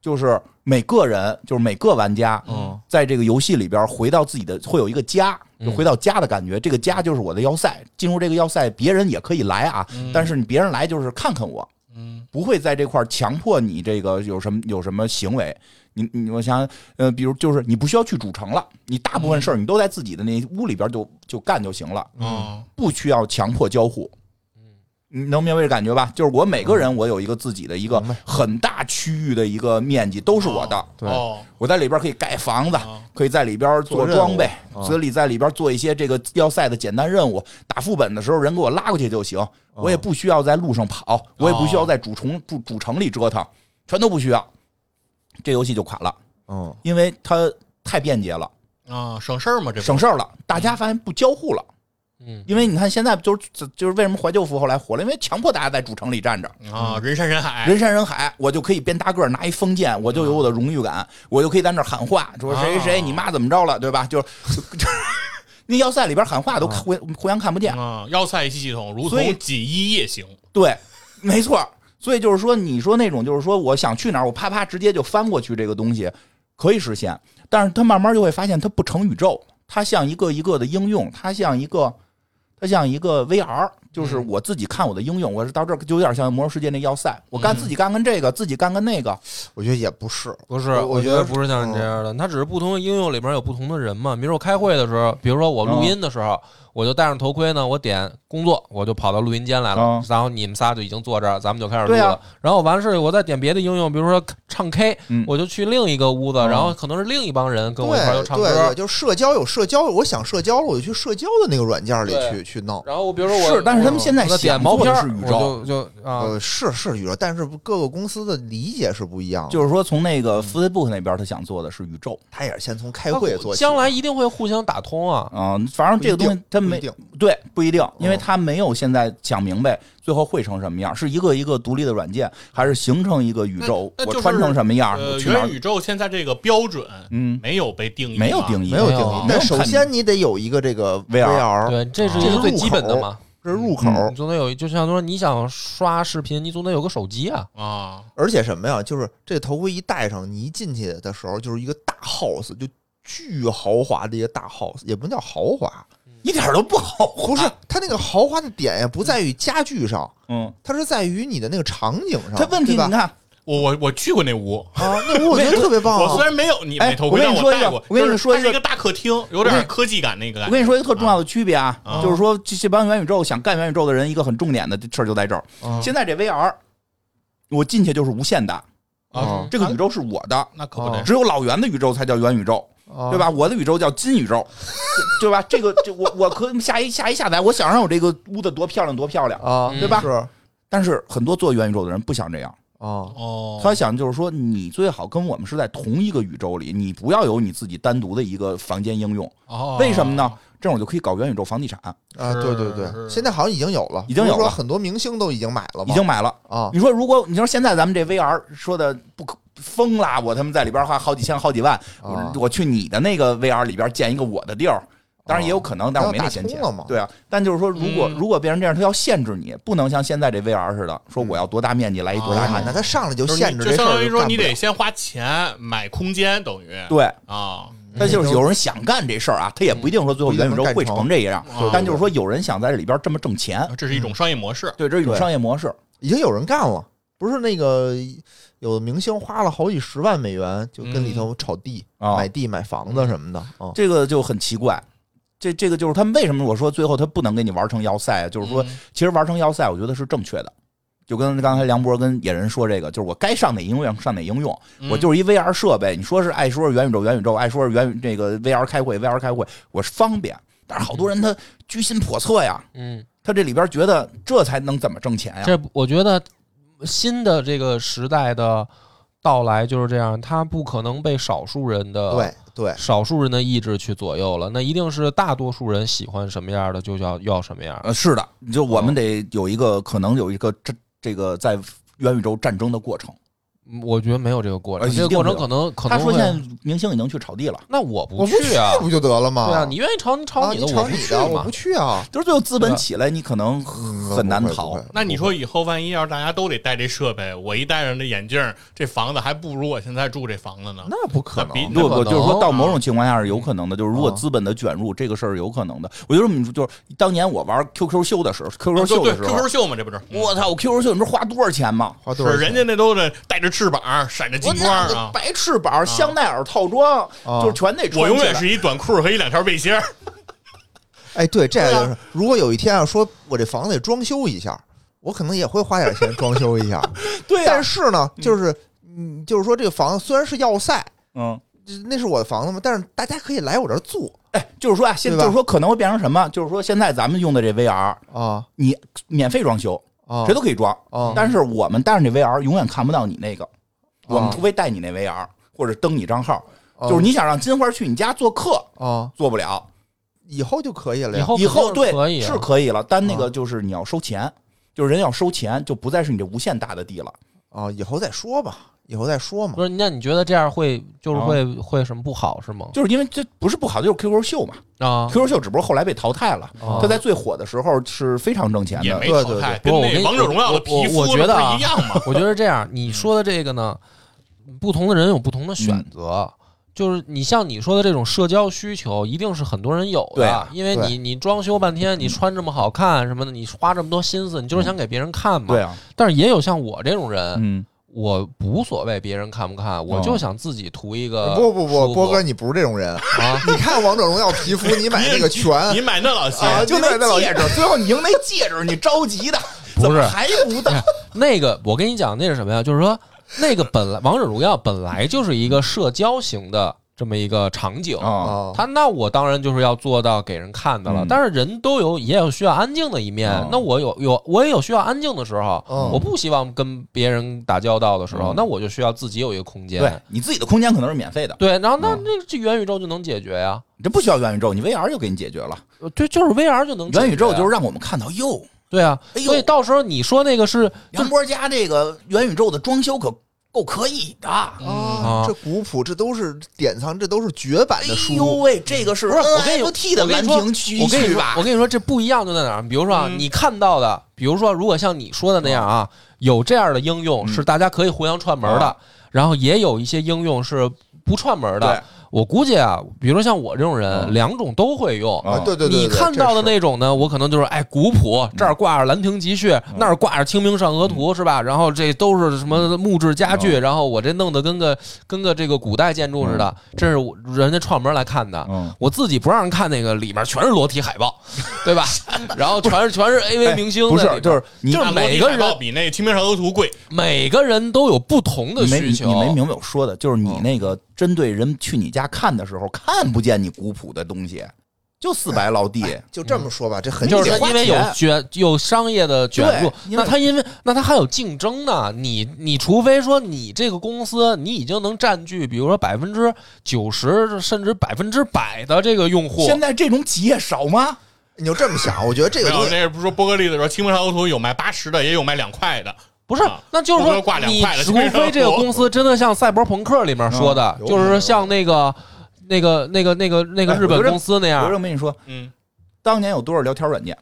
就是每个人，就是每个玩家，嗯。在这个游戏里边回到自己的，会有一个家，就回到家的感觉。这个家就是我的要塞，进入这个要塞，别人也可以来啊，但是你别人来就是看看我，嗯。不会在这块儿强迫你这个有什么有什么行为。你你我想呃，比如就是你不需要去主城了，你大部分事儿你都在自己的那屋里边就就干就行了，嗯不需要强迫交互。你能明白这感觉吧？就是我每个人，我有一个自己的一个很大区域的一个面积，都是我的。对哦我在里边可以盖房子，哦可以在里边做装备，啊所以在里边做一些这个要塞的简单任务。打副本的时候，人给我拉过去就行，我也不需要在路上跑，我也不需要在主城主主城里折腾，全都不需要。这游戏就垮了，嗯，因为它太便捷了，啊，省事儿嘛，这不省事儿了。大家发现不交互了，嗯，因为你看现在就是就是为什么怀旧服后来火了，因为强迫大家在主城里站着。啊，人山人海，人山人海，我就可以变大个儿拿一封建，我就有我的荣誉感，我就可以在那儿喊话，说谁谁谁哦你妈怎么着了，对吧？就是那要塞里边喊话都互互相看不见，啊，要塞系系统如所以同锦衣夜行，对，没错。所以就是说，你说那种就是说，我想去哪儿，我啪啪直接就翻过去，这个东西可以实现，但是它慢慢就会发现它不成宇宙，它像一个一个的应用，它像一个它像一个 VR，就是我自己看我的应用，我是到这儿就有点像魔兽世界那要塞，我干自己干干这个，自己干干那个，我觉得也不是，不是，我我觉得不是像你这样的，它只是不同的应用里边有不同的人嘛。比如我开会的时候，比如说我录音的时候，我就戴上头盔呢，我点工作，我就跑到录音间来了嗯，然后你们仨就已经坐这儿，咱们就开始录了。然后完事，我再点别的应用，比如说唱 K，嗯。我就去另一个屋子，嗯。然后可能是另一帮人跟我一块儿又唱对对对，歌。就社交有社交，我想社交了，我就去社交的那个软件里去去弄。然后我比如说我是但是他们现在想毛片儿，是宇宙就呃，是是宇宙，但是各个公司的理解是不一样的。就是说从那个 Facebook 那边他想做的是宇宙，他也是先从开会做起，将来一定会互相打通啊。啊，反正这个东西他没对不一定，因为嗯他没有现在想明白最后会成什么样，是一个一个独立的软件，还是形成一个宇宙，我穿成什么样，呃，我去哪儿元宇宙现在这个标准嗯没有被定义，没有定义，没有定义。那首先你得有一个这个 VR 对，这是最基本的口嘛。这是入口，嗯你总得有一，就像说你想刷视频，你总得有个手机啊。啊，而且什么呀？就是这头盔一戴上，你一进去的时候就是一个大 house，就巨豪华的一个大 house，也不能叫豪华，一点都不好滑，不是它那个豪华的点呀，不在于家具上，嗯，它是在于你的那个场景上。它问题对吧你看，我我我去过那屋，啊，那屋我觉得特别棒啊我虽。然没有你哎没头盔，但我跟你说一个戴过。我跟你说一个它是一个大客厅，有点科技感那个感觉。我跟你说一个特重要的区别啊，啊就是说这这帮元宇宙想干元宇宙的人，一个很重点的事儿就在这儿。啊现在这 VR，我进去就是无限大，啊这个宇宙是我的，那可不得啊只有老袁的宇宙才叫元宇宙。啊对吧？我的宇宙叫金宇宙，<laughs> 对吧？这个这我我可以下一下一下载，我想让我这个屋子多漂亮多漂亮，啊，嗯对吧？是但是很多做元宇宙的人不想这样，啊，哦，他想就是说，你最好跟我们是在同一个宇宙里，你不要有你自己单独的一个房间应用。哦为什么呢？？这样我就可以搞元宇宙房地产，啊，对对对，现在好像已经有了，已经有了很多明星都已经买了？已经买了。啊，你说如果你说现在咱们这 VR 说的不可疯啦，我他妈在里边花好几千好几万，我去你的那个 VR 里边建一个我的地儿。当然也有可能，但是我没那闲钱。对啊，但就是说，如果嗯如果变成这样，他要限制你，不能像现在这 VR 似的，说我要多大面积来一多大啊面，积。那他上来就就是限制这事儿，就相当于说你得先花钱买空间，等于对，啊，他就是有人想干这事儿啊，他也不一定说最后元宇宙会成这样但就是说有人想在这里边这么挣钱，这是一种商业模式。对，这是一种商业模式。已经有人干了，不是那个有的明星花了好几十万美元就跟里头炒地、啊买地、买房子什么的啊。这个就很奇怪。这这个就是他们为什么我说最后他不能给你玩成要塞啊？就是说，嗯其实玩成要塞，我觉得是正确的。就跟刚才梁博跟野人说这个，就是我该上哪应用上哪应用，嗯我就是一 VR 设备。你说是爱说是元宇宙元宇宙，爱说是元宇这个 VR 开会 VR 开会，我是方便。但是好多人他居心叵测呀，嗯，他这里边觉得这才能怎么挣钱呀？这我觉得新的这个时代的到来就是这样，它不可能被少数人的对对，少数人的意志去左右了，那一定是大多数人喜欢什么样的就要要什么样。呃，是的，就我们得有一个可能有一个这这个在元宇宙战争的过程。嗯我觉得没有这个过程，呃这个过程可能可能他说现在明星已经去炒地了，那我不我不去啊，不就得了吗？对啊，你愿意炒你炒啊，你的，炒我不去嘛你的我不。去啊，就是最后资本起来，你可能嗯很难逃。那你说以后万一要是大家都得戴这设备，我一戴上这眼镜儿，这房子还不如我现在住这房子呢？那不可那比能。不不，就是说到某种情况下是有可能的，就是如果啊资本的卷入，这个事儿是有可能的。我就这么说，就是当年我玩 QQ 秀的时候，QQ 秀的时候，QQ，秀嘛，这不是？我操，我 QQ 秀你知道花多少钱吗？花多少人家那都得带着翅膀，闪着金光那个啊！白翅膀、香奈儿套装，啊就是全得穿。我永远是一短裤和一两条背心儿。<laughs> 哎，对，这就是，如果有一天啊说我这房子得装修一下，我可能也会花点钱装修一下。<laughs> 对呀但，是呢，就是嗯，就是说这个房子虽然是要塞，嗯，那是我的房子嘛，但是大家可以来我这儿住哎，就是说啊，现在就是说可能会变成什么？就是说现在咱们用的这 VR，啊你免费装修，啊谁都可以装，啊！但是我们戴上那 VR 永远看不到你那个，我们啊除非带你那 VR 或者登你账号，啊就是你想让金花去你家做客，啊，做不了。以后就可以了。以后以后对是可以啊是可以了，但那啊个就是你要收钱，就是人要收钱，就不再是你这无限大的地了。啊，以后再说吧，以后再说嘛不。是，那你觉得这样会就是啊会会什么不好是吗？就是因为这不是不好，就是 QQ 秀嘛啊，，QQ 秀只不过后来被淘汰了。啊它在最火的时候是非常挣钱也的，没淘汰，对对对我跟你王者荣耀的皮肤我我觉得一样嘛？我觉得这样，你说的这个呢，不同的人有不同的选择。就是你像你说的这种社交需求，一定是很多人有的，对啊因为你你装修半天，你穿这么好看什么的，你花这么多心思，你就是想给别人看嘛。对啊，但是也有像我这种人，嗯，我无所谓别人看不看，我就想自己图一个不不不，波哥，你不是这种人。啊，你看王者荣耀皮肤，你买那个 <laughs> 全你买那老些，啊就那戒指，最后你赢那戒指，你着急的，不是怎么还不到？<laughs> 那个我跟你讲，那是什么呀？就是说，那个本来王者荣耀本来就是一个社交型的这么一个场景。他那我当然就是要做到给人看的了，嗯。但是人都有也有需要安静的一面，哦那我有有我也有需要安静的时候，嗯。我不希望跟别人打交道的时候，嗯。那我就需要自己有一个空间。对你自己的空间可能是免费的，对然后那嗯。那这元宇宙就能解决呀，你这不需要元宇宙，你 VR 就给你解决了。呃对，就是 VR 就能解决呀。元宇宙就是让我们看到哟，对啊，所以到时候你说那个是杨波家这个元宇宙的装修可够可以的。啊，这古朴，这都是典藏，这都是绝版的哎书。呦喂，这个是不是我跟你 NFT 的我跟你说兰亭区我跟你说，吧我？跟你说，这不一样就在哪儿？比如说啊，嗯你看到的，比如说，如果像你说的那样啊，有这样的应用嗯是大家可以互相串门的啊，然后也有一些应用是不串门对的。我估计啊，比如说像我这种人，嗯两种都会用。啊啊，对对对，你看到的，那种呢，我可能就是哎古朴，这儿挂着《兰亭集序》，那儿挂着《清明上河图》，是吧？然后这都是什么木质家具，然后我这弄得跟个跟个这个古代建筑似的，这是人家串门来看的。嗯，我自己不让人看那个里面全是裸体海报，<laughs> 对吧？然后全是全是 AV 明星不是就是你就是每个人比那《清明上河图》贵，每个人都有不同的需求。你没明白我说的，就是你嗯那个针对人去你家看的时候，看不见你古朴的东西，就四白落地。就这么说吧，这很就是简单他因为有卷有商业的卷入那他因为那他还有竞争呢。你你除非说你这个公司你已经能占据，比如说百分之九十甚至百分之百的这个用户，现在这种企业少吗？你就这么想，我觉得这没有个东西那不是说波格利的说《清明上河图》有卖八十的，也有卖两块的。不是啊，那就是说你除非这个公司真的像赛博朋克里面说的，嗯就是像那个那个那个那个那个日本公司那我样，这么跟你说，嗯，当年有多少聊天软件？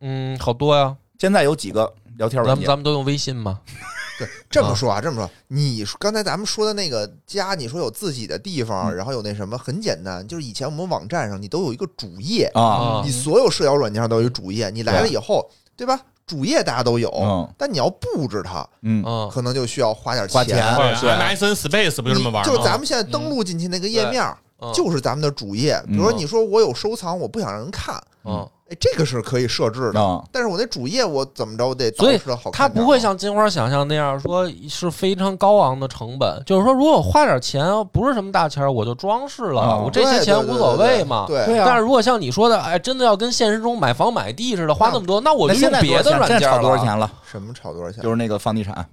嗯，好多呀。现在有几个聊天软件？咱们咱们都用微信吗，<laughs> 对这么说啊，这么说，你刚才咱们说的那个家，你说有自己的地方，嗯然后有那什么，很简单，就是以前我们网站上你都有一个主页，啊，啊你所有社交软件上都有一个主页，你来了以后，对吧？主页大家都有嗯，但你要布置它，嗯，嗯，可能就需要花点花钱。对。啊对，MSN Space 不就这么玩吗？就咱们现在登录进去那个页面，嗯。就是咱们的主页。比如说，你说我有收藏，我不想让人看，嗯，哎，这个是可以设置的。啊，但是我那主页我怎么着，我得所以捯饬得好看它不会像金花想象那样说是非常高昂的成本，就是说如果我花点钱，不是什么大钱儿，我就装饰了，啊我这些钱无所谓嘛。对对啊但是如果像你说的，哎，真的要跟现实中买房买地似的，花那么多，那我就用别的软件炒多少。钱了？什么炒多少钱？就是那个房地产，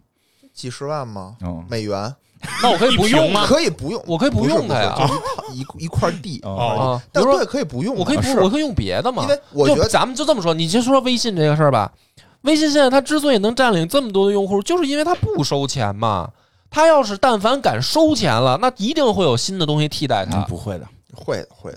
几十万吗？嗯，美元 <laughs> 那我可以不用吗？可以不用，我可以不用它呀就是一套一一块地，哦，啊，比如说但对，可以不用。我可以不，是我可以用别的嘛。因为我觉得就咱们就这么说，你就说微信这个事儿吧。微信现在它之所以能占领这么多的用户，就是因为它不收钱嘛。它要是但凡敢收钱了，那一定会有新的东西替代嗯它。不会的，会的，会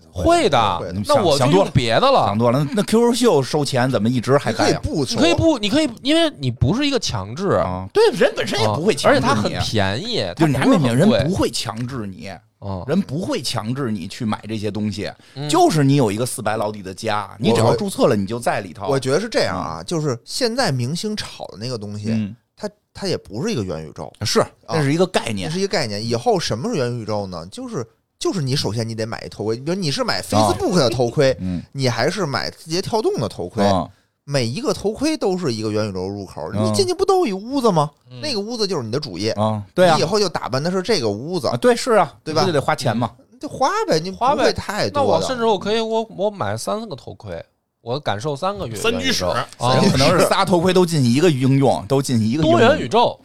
的，会的那我就用想想多了别的了想。多了。那那 QQ 秀收钱怎么一直还可以在呀？不收，你可以不，你可以，因为你不是一个强制，啊，对，人本身也啊不会强制，而且它很便宜，它就是你还不没明白，人不会强制你，嗯人不会强制你去买这些东西，嗯就是你有一个四百老底的家，你只要注册了，你就在里头。我觉得是这样啊，就是现在明星炒的那个东西，嗯，它它也不是一个元宇宙，是，那是一个概那念。是一个概念。以后什么是元宇宙呢？就是就是你首先你得买一头盔，比如你是啊买 Facebook 的头盔，嗯，你还是买字节跳动的头盔，啊。每一个头盔都是一个元宇宙入口。嗯你进去不都有一屋子吗？嗯。那个屋子就是你的主业，啊，对啊。你以，后就打扮的是这个屋子。啊，，对，是啊，对吧？不就得花钱嘛。你就花呗，你花呗。太那我。甚至我可以，我我买三个头盔，我感受三个月三居室。啊，可能是仨头盔都进一个应用，都进一个多元宇宙，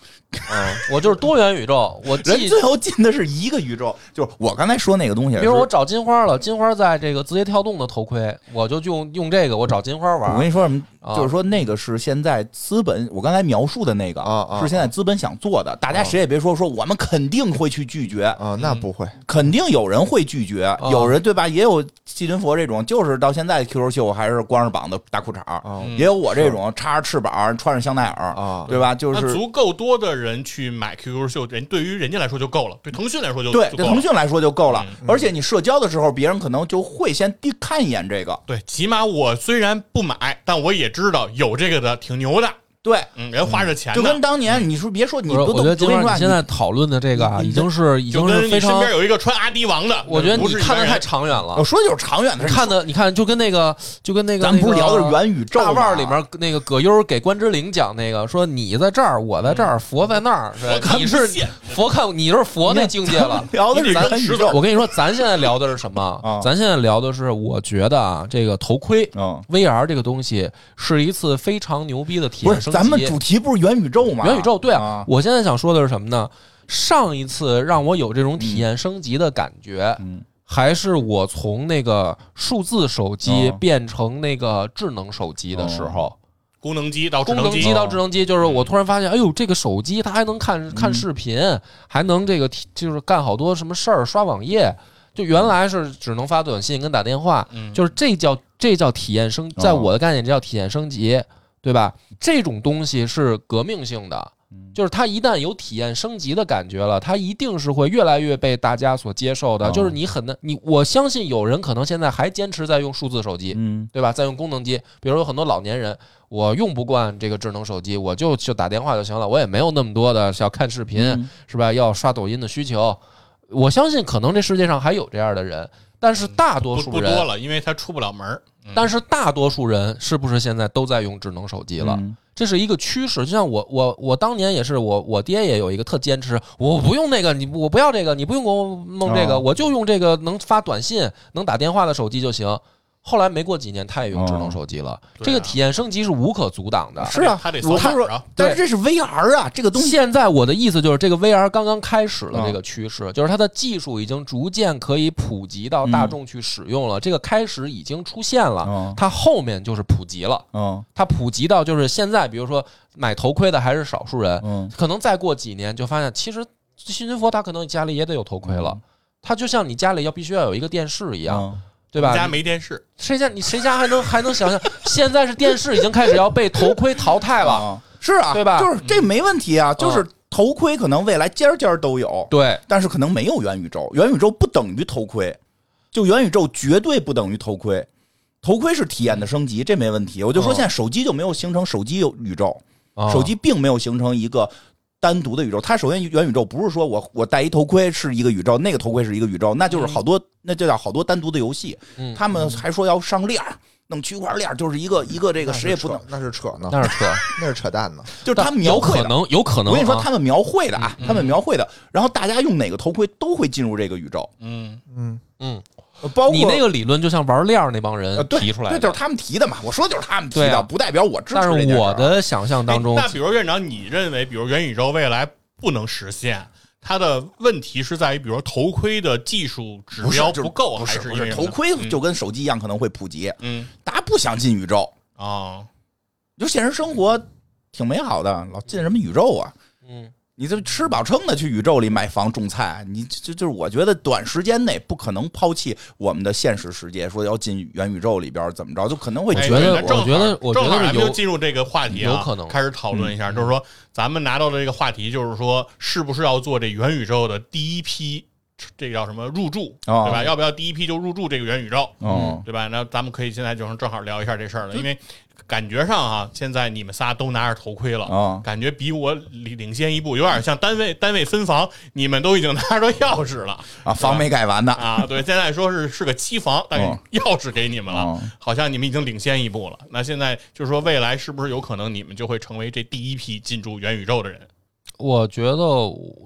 嗯，我就是多元宇宙，我人最后进的是一个宇宙，就是我刚才说那个东西。比如我找金花了，金花在这个字节跳动的头盔，我就用用这个，我找金花玩我跟。你说什么？啊就是说那个是现在资本，我刚才描述的那个是现在资本想做的。大家谁也别说说我们肯定会去拒绝，啊，那不会，肯定有人会拒绝，啊有人对吧？也有细菌佛这种，就是到现在 QQ 秀还是光着膀子大裤衩也有我这种插着翅膀穿着香奈儿，啊对吧？就是足够多的人去买 QQ 秀，人对于人家来说就够了，对腾讯来说就对，就够了。对腾讯来说就够了。嗯而且你社交的时候，别人可能就会先低看一眼这个，对，起码我虽然不买，但我也知道有这个的挺牛的，对。嗯，人花着钱就。跟当年你说别说你我觉得金现在讨论的这个啊，已经是已经是非常身边，有一个穿阿迪王的，我觉得你看的太长远了我。说的就是长远的事。看的，你看就跟那个，就跟那个，咱不是聊的是元宇宙吗大腕儿里面那个葛优给关之琳讲那个，说你在这儿，我在这儿，佛在那儿，你是佛看，你就是佛那境界了。聊的是你得元宇宙扔石头。我跟你说，咱现在聊的是什么啊？咱现在聊的是，我觉得啊，这个头盔嗯，VR 这个东西是一次非常牛逼的体，验升级。咱们主题不是元宇宙吗？元宇宙，对啊啊，我现在想说的是什么呢？上一次让我有这种体验升级的感觉，嗯。还是我从那个数字手机哦。变成那个智能手机的时候，功能机到智功能机机到智能机，就是我突然发现，哎呦，这个手机它还能看看视频，还能这个就是干好多什么事儿，刷网页。就原来是只能发短信跟打电话，嗯。就是这叫这叫体验升，在我的概念这叫体验升级，对吧？这种东西是革命性的，就是它一旦有体验升级的感觉了，它一定是会越来越被大家所接受的。哦就是你很难，你我相信有人可能现在还坚持在用数字手机，嗯对吧？在用功能机，比如有很多老年人，我用不惯这个智能手机，我就就打电话就行了，我也没有那么多的要看视频，嗯是吧？要刷抖音的需求。我相信可能这世界上还有这样的人，但是大多数人，不多了，因为他出不了门儿。嗯但是大多数人是不是现在都在用智能手机了？嗯这是一个趋势，就像我我我当年也是，我我爹也有一个特坚持，我不用那个，你我不要这个，你不用给我弄这个，哦我就用这个能发短信、能打电话的手机就行。后来没过几年，他也用智能手机了，这个体验升级是无可阻挡的。是啊，他得我是说扫码啊，但是这是 VR 啊，这个东西。现在我的意思就是，这个 VR 刚刚开始了啊这个趋势，就是它的技术已经逐渐可以普及到大众去使用了，这个开始已经出现了，嗯。它后面就是普及了。嗯。它普及到就是现在，比如说买头盔的还是少数人，嗯。可能再过几年就发现，其实新军佛他可能家里也得有头盔了嗯。它就像你家里要必须要有一个电视一样，嗯对我们家吧？没电视，谁家你谁家还能还能想象，<laughs> 现在是电视已经开始要被头盔淘汰了。啊，是啊，对吧就是这没问题啊，就是头盔可能未来尖尖都有，对，但是可能没有元宇宙，元宇宙不等于头盔，就元宇宙绝对不等于头盔，头盔是体验的升级，这没问题。我就说哦现在手机就没有形成手机有宇宙，啊手机并没有形成一个。单独的宇宙，它首先元宇宙不是说我我戴一头盔是一个宇宙，那个头盔是一个宇宙，那就是好多，那就叫好多单独的游戏。嗯他们还说要上链儿，弄区块链，就是一个一个这个谁也不能，那是扯呢，那是扯，<laughs> 那是扯淡呢。就是他们描有绘的。可能，有可能啊。我跟你说，他们描绘的啊，嗯他们描绘的，然后大家用哪个头盔都会进入这个宇宙，嗯，嗯，嗯，呃包括你那个理论就像玩链儿那帮呃人提出来的，对，就是他们提的嘛。我说就是他们提的，啊不代表我支持但。是我的想象当中哎，那比如院长，你认为，比如元宇宙未来不能实现，它的问题是在于，比如说头盔的技术指标不够，还不是头盔嗯就跟手机一样，可能会普及。嗯大家不想进宇宙，啊，就现实生活挺美好的，老进什么宇宙啊？嗯，你这吃饱撑的去宇宙里买房种菜，你这就是我觉得短时间内不可能抛弃我们的现实世界，说要进元宇宙里边怎么着，就可能会哎觉得我觉得我觉得正好咱们有就进入这个话题啊，有可能开始讨论一下，就是说咱们拿到的这个话题，就是说是不是要做这元宇宙的第一批，这个叫什么入驻，哦对吧？要不要第一批就入驻这个元宇宙，哦对吧？那咱们可以现在就是正好聊一下这事儿了，因为感觉上啊，现在你们仨都拿着头盔了。哦感觉比我领领先一步，有点像单位单位分房，你们都已经拿着钥匙了啊，房没盖完呢，啊！对，现在说是是个期房，但钥匙给你们了，哦好像你们已经领先一步了。那现在就是说，未来是不是有可能你们就会成为这第一批进驻元宇宙的人？我觉得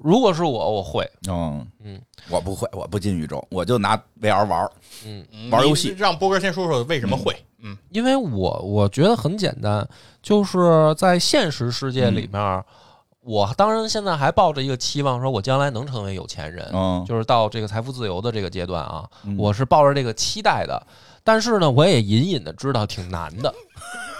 如果是我，我会，嗯嗯，我不会，我不进宇宙，我就拿 VR 玩儿嗯，玩游戏让波哥先说说为什么会？嗯因为我我觉得很简单，就是在现实世界里面，嗯。我当然现在还抱着一个期望，说我将来能成为有钱人，嗯就是到这个财富自由的这个阶段啊，嗯。我是抱着这个期待的。但是呢，我也隐隐的知道挺难的，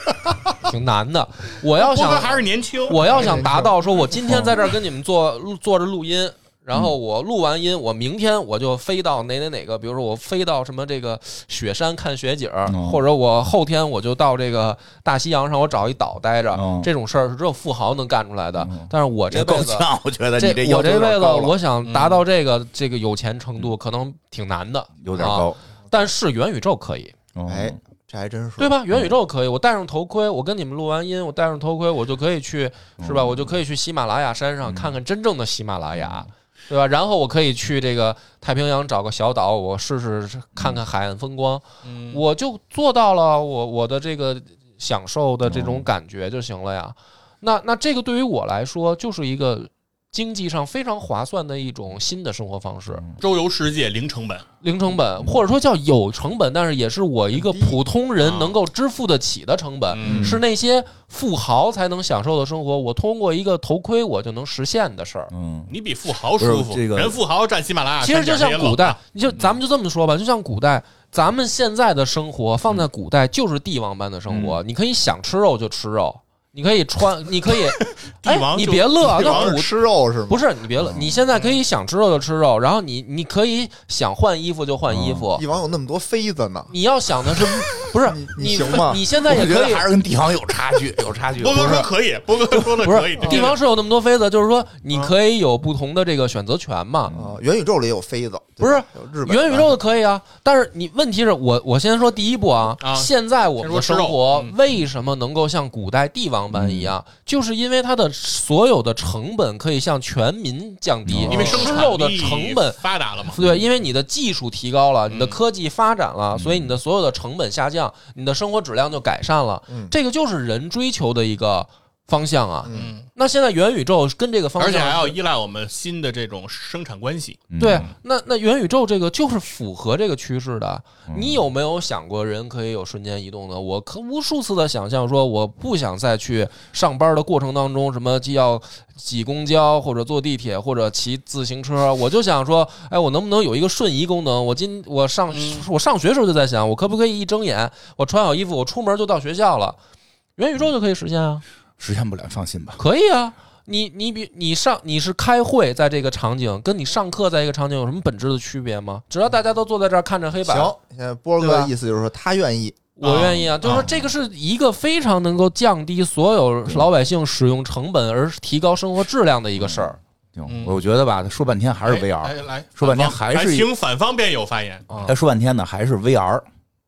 <laughs> 挺难的。我要想还是年轻，我要想达到说，我今天在这儿跟你们做录坐着录音，然后我录完音，我明天我就飞到哪哪哪个，比如说我飞到什么这个雪山看雪景儿，哦或者我后天我就到这个大西洋上，我找一岛待着哦，这种事儿是只有富豪能干出来的哦。但是我这这辈子。够呛，我觉得你这我这辈子，我想达到这个这个有钱程度，可能挺难的，啊有点高，但是元宇宙可以，哦哎，这还真是对吧？元宇宙可以，我戴上头盔，我跟你们录完音，我戴上头盔，我就可以去，是吧？我就可以去喜马拉雅山上看看真正的喜马拉雅，对吧？然后我可以去这个太平洋找个小岛，我试试看看海岸风光，嗯我就做到了我我的这个享受的这种感觉就行了呀。那那这个对于我来说就是一个经济上非常划算的一种新的生活方式。周游世界零成本，零成本，或者说叫有成本，但是也是我一个普通人能够支付得起的成本，嗯。是那些富豪才能享受的生活。我通过一个头盔，我就能实现的事儿。嗯。你比富豪舒服，这个人富豪占喜马拉雅其实就像古代，你就咱们就这么说吧，就像古代，咱们现在的生活放在古代就是帝王般的生活，你可以想吃肉就吃肉，你可以穿，<laughs> 你可以，<laughs> 帝王哎，你别乐，帝王那古吃肉是吗？不是你别乐，你现在可以想吃肉就吃肉，然后你你可以想换衣服就换衣服，帝王有那么多妃子呢，你要想的是 <laughs> 不是你行吗？你现在也可以还是跟帝王有差距，有差距。波哥说可以，波哥说的不可以是，帝王是有那么多妃子，就是说你嗯可以有不同的这个选择权嘛。啊，元宇宙里有妃子，不是元宇宙的可以啊，但是你问题是我我先说第一步啊，啊现在我们的生活为什么能够像古代帝王般一样，就是因为它的所有的成本可以向全民降低，哦。因为生产吃肉的力成本。发达了嘛，对，因为你的技术提高了，你的嗯科技发展了，所以你的所有的成本下降，你的生活质量就改善了。嗯。这个就是人追求的一个方向啊。嗯，那现在元宇宙跟这个方向，而且还要依赖我们新的这种生产关系。嗯对，那那元宇宙这个就是符合这个趋势的。嗯你有没有想过人可以有瞬间移动呢？我可无数次的想象说，我不想再去上班的过程当中，什么既要挤公交或者坐地铁或者骑自行车，我就想说，哎，我能不能有一个瞬移功能？我今我上、嗯我上学时候就在想，我可不可以一睁眼，我穿好衣服，我出门就到学校了？元宇宙就可以实现啊。实现不了，放心吧。可以啊，你你比你上你是开会在这个场景，跟你上课在一个场景有什么本质的区别吗？只要大家都坐在这儿看着黑板，行，现在波哥的意思就是说他愿意，我愿意啊。就是说啊这个是一个非常能够降低所有老百姓使用成本而提高生活质量的一个事儿我觉得吧，说半天还是哎 VR，来来，说半天反方还是来请反方辩友发言。啊他。说半天呢，还是 VR。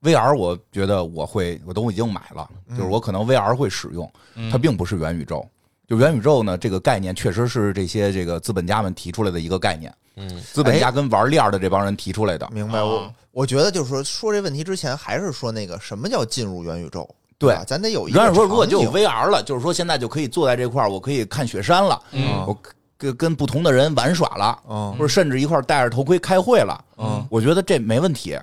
VR，我觉得我会，我都已经买了，就是我可能 VR 会使用，它并不是元宇宙。就元宇宙呢，这个概念确实是这些这个资本家们提出来的一个概念，嗯，资本家跟玩链儿的这帮人提出来的。明白？啊我我觉得就是说说这问题之前，还是说那个什么叫进入元宇宙？对咱得有一个元宇宙如果就有 VR 了，就是说现在就可以坐在这块儿，我可以看雪山了，嗯我跟跟不同的人玩耍了，嗯或者甚至一块儿戴着头盔开会了，嗯我觉得这没问题。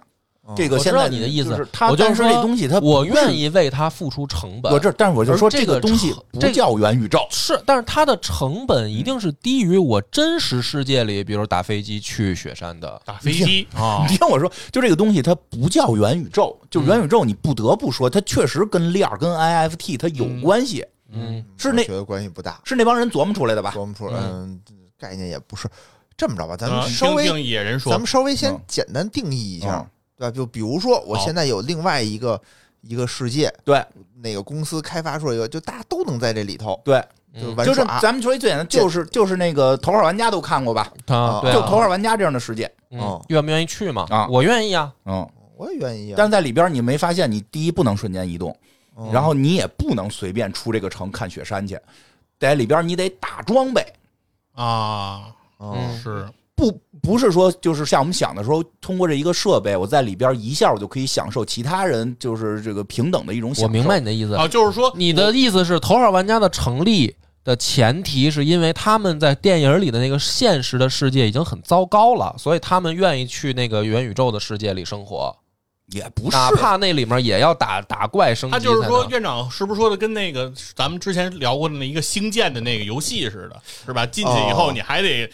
这个现在你的意思就是它，我就但是说这东西它我愿意为它付出成本。我这，但是我就说这个个东西这个不叫元宇宙，是，但是它的成本一定是低于我真实世界里，比如打飞机去雪山的。打飞机啊 <laughs> 你听我说，就这个东西它不叫元宇宙，就元宇宙你不得不说，它确实跟链儿跟 NFT 它有关系。嗯是那觉得关系不大，是那帮人琢磨出来的吧？琢磨出来，嗯嗯，概念也不是这么着吧？咱啊们稍微野人说咱们稍微先嗯简单定义一下嗯，对吧？就比如说，我现在有另外一个一个世界，对哪个公司开发出来一个，就大家都能在这里头对，嗯就玩就是。咱们说一最简单，就是就是那个头号玩家都看过吧？啊，对就啊，头号玩家这样的世界，嗯哦愿不愿意去嘛？啊我愿意啊。嗯，我也愿意啊。但是在里边你没发现，你第一不能瞬间移动，嗯然后你也不能随便出这个城看雪山去，在里边你得打装备，啊，哦嗯是不不是说就是像我们想的时候，通过这一个设备，我在里边一下我就可以享受其他人就是这个平等的一种享受。我明白你的意思。啊，就是说你的意思是，头号玩家的成立的前提是因为他们在电影里的那个现实的世界已经很糟糕了，所以他们愿意去那个元宇宙的世界里生活，也不是，哪怕那里面也要打打怪升级。他就是说，院长是不是说的跟那个咱们之前聊过的那一个星舰的那个游戏似的，是吧？进去以后哦你还得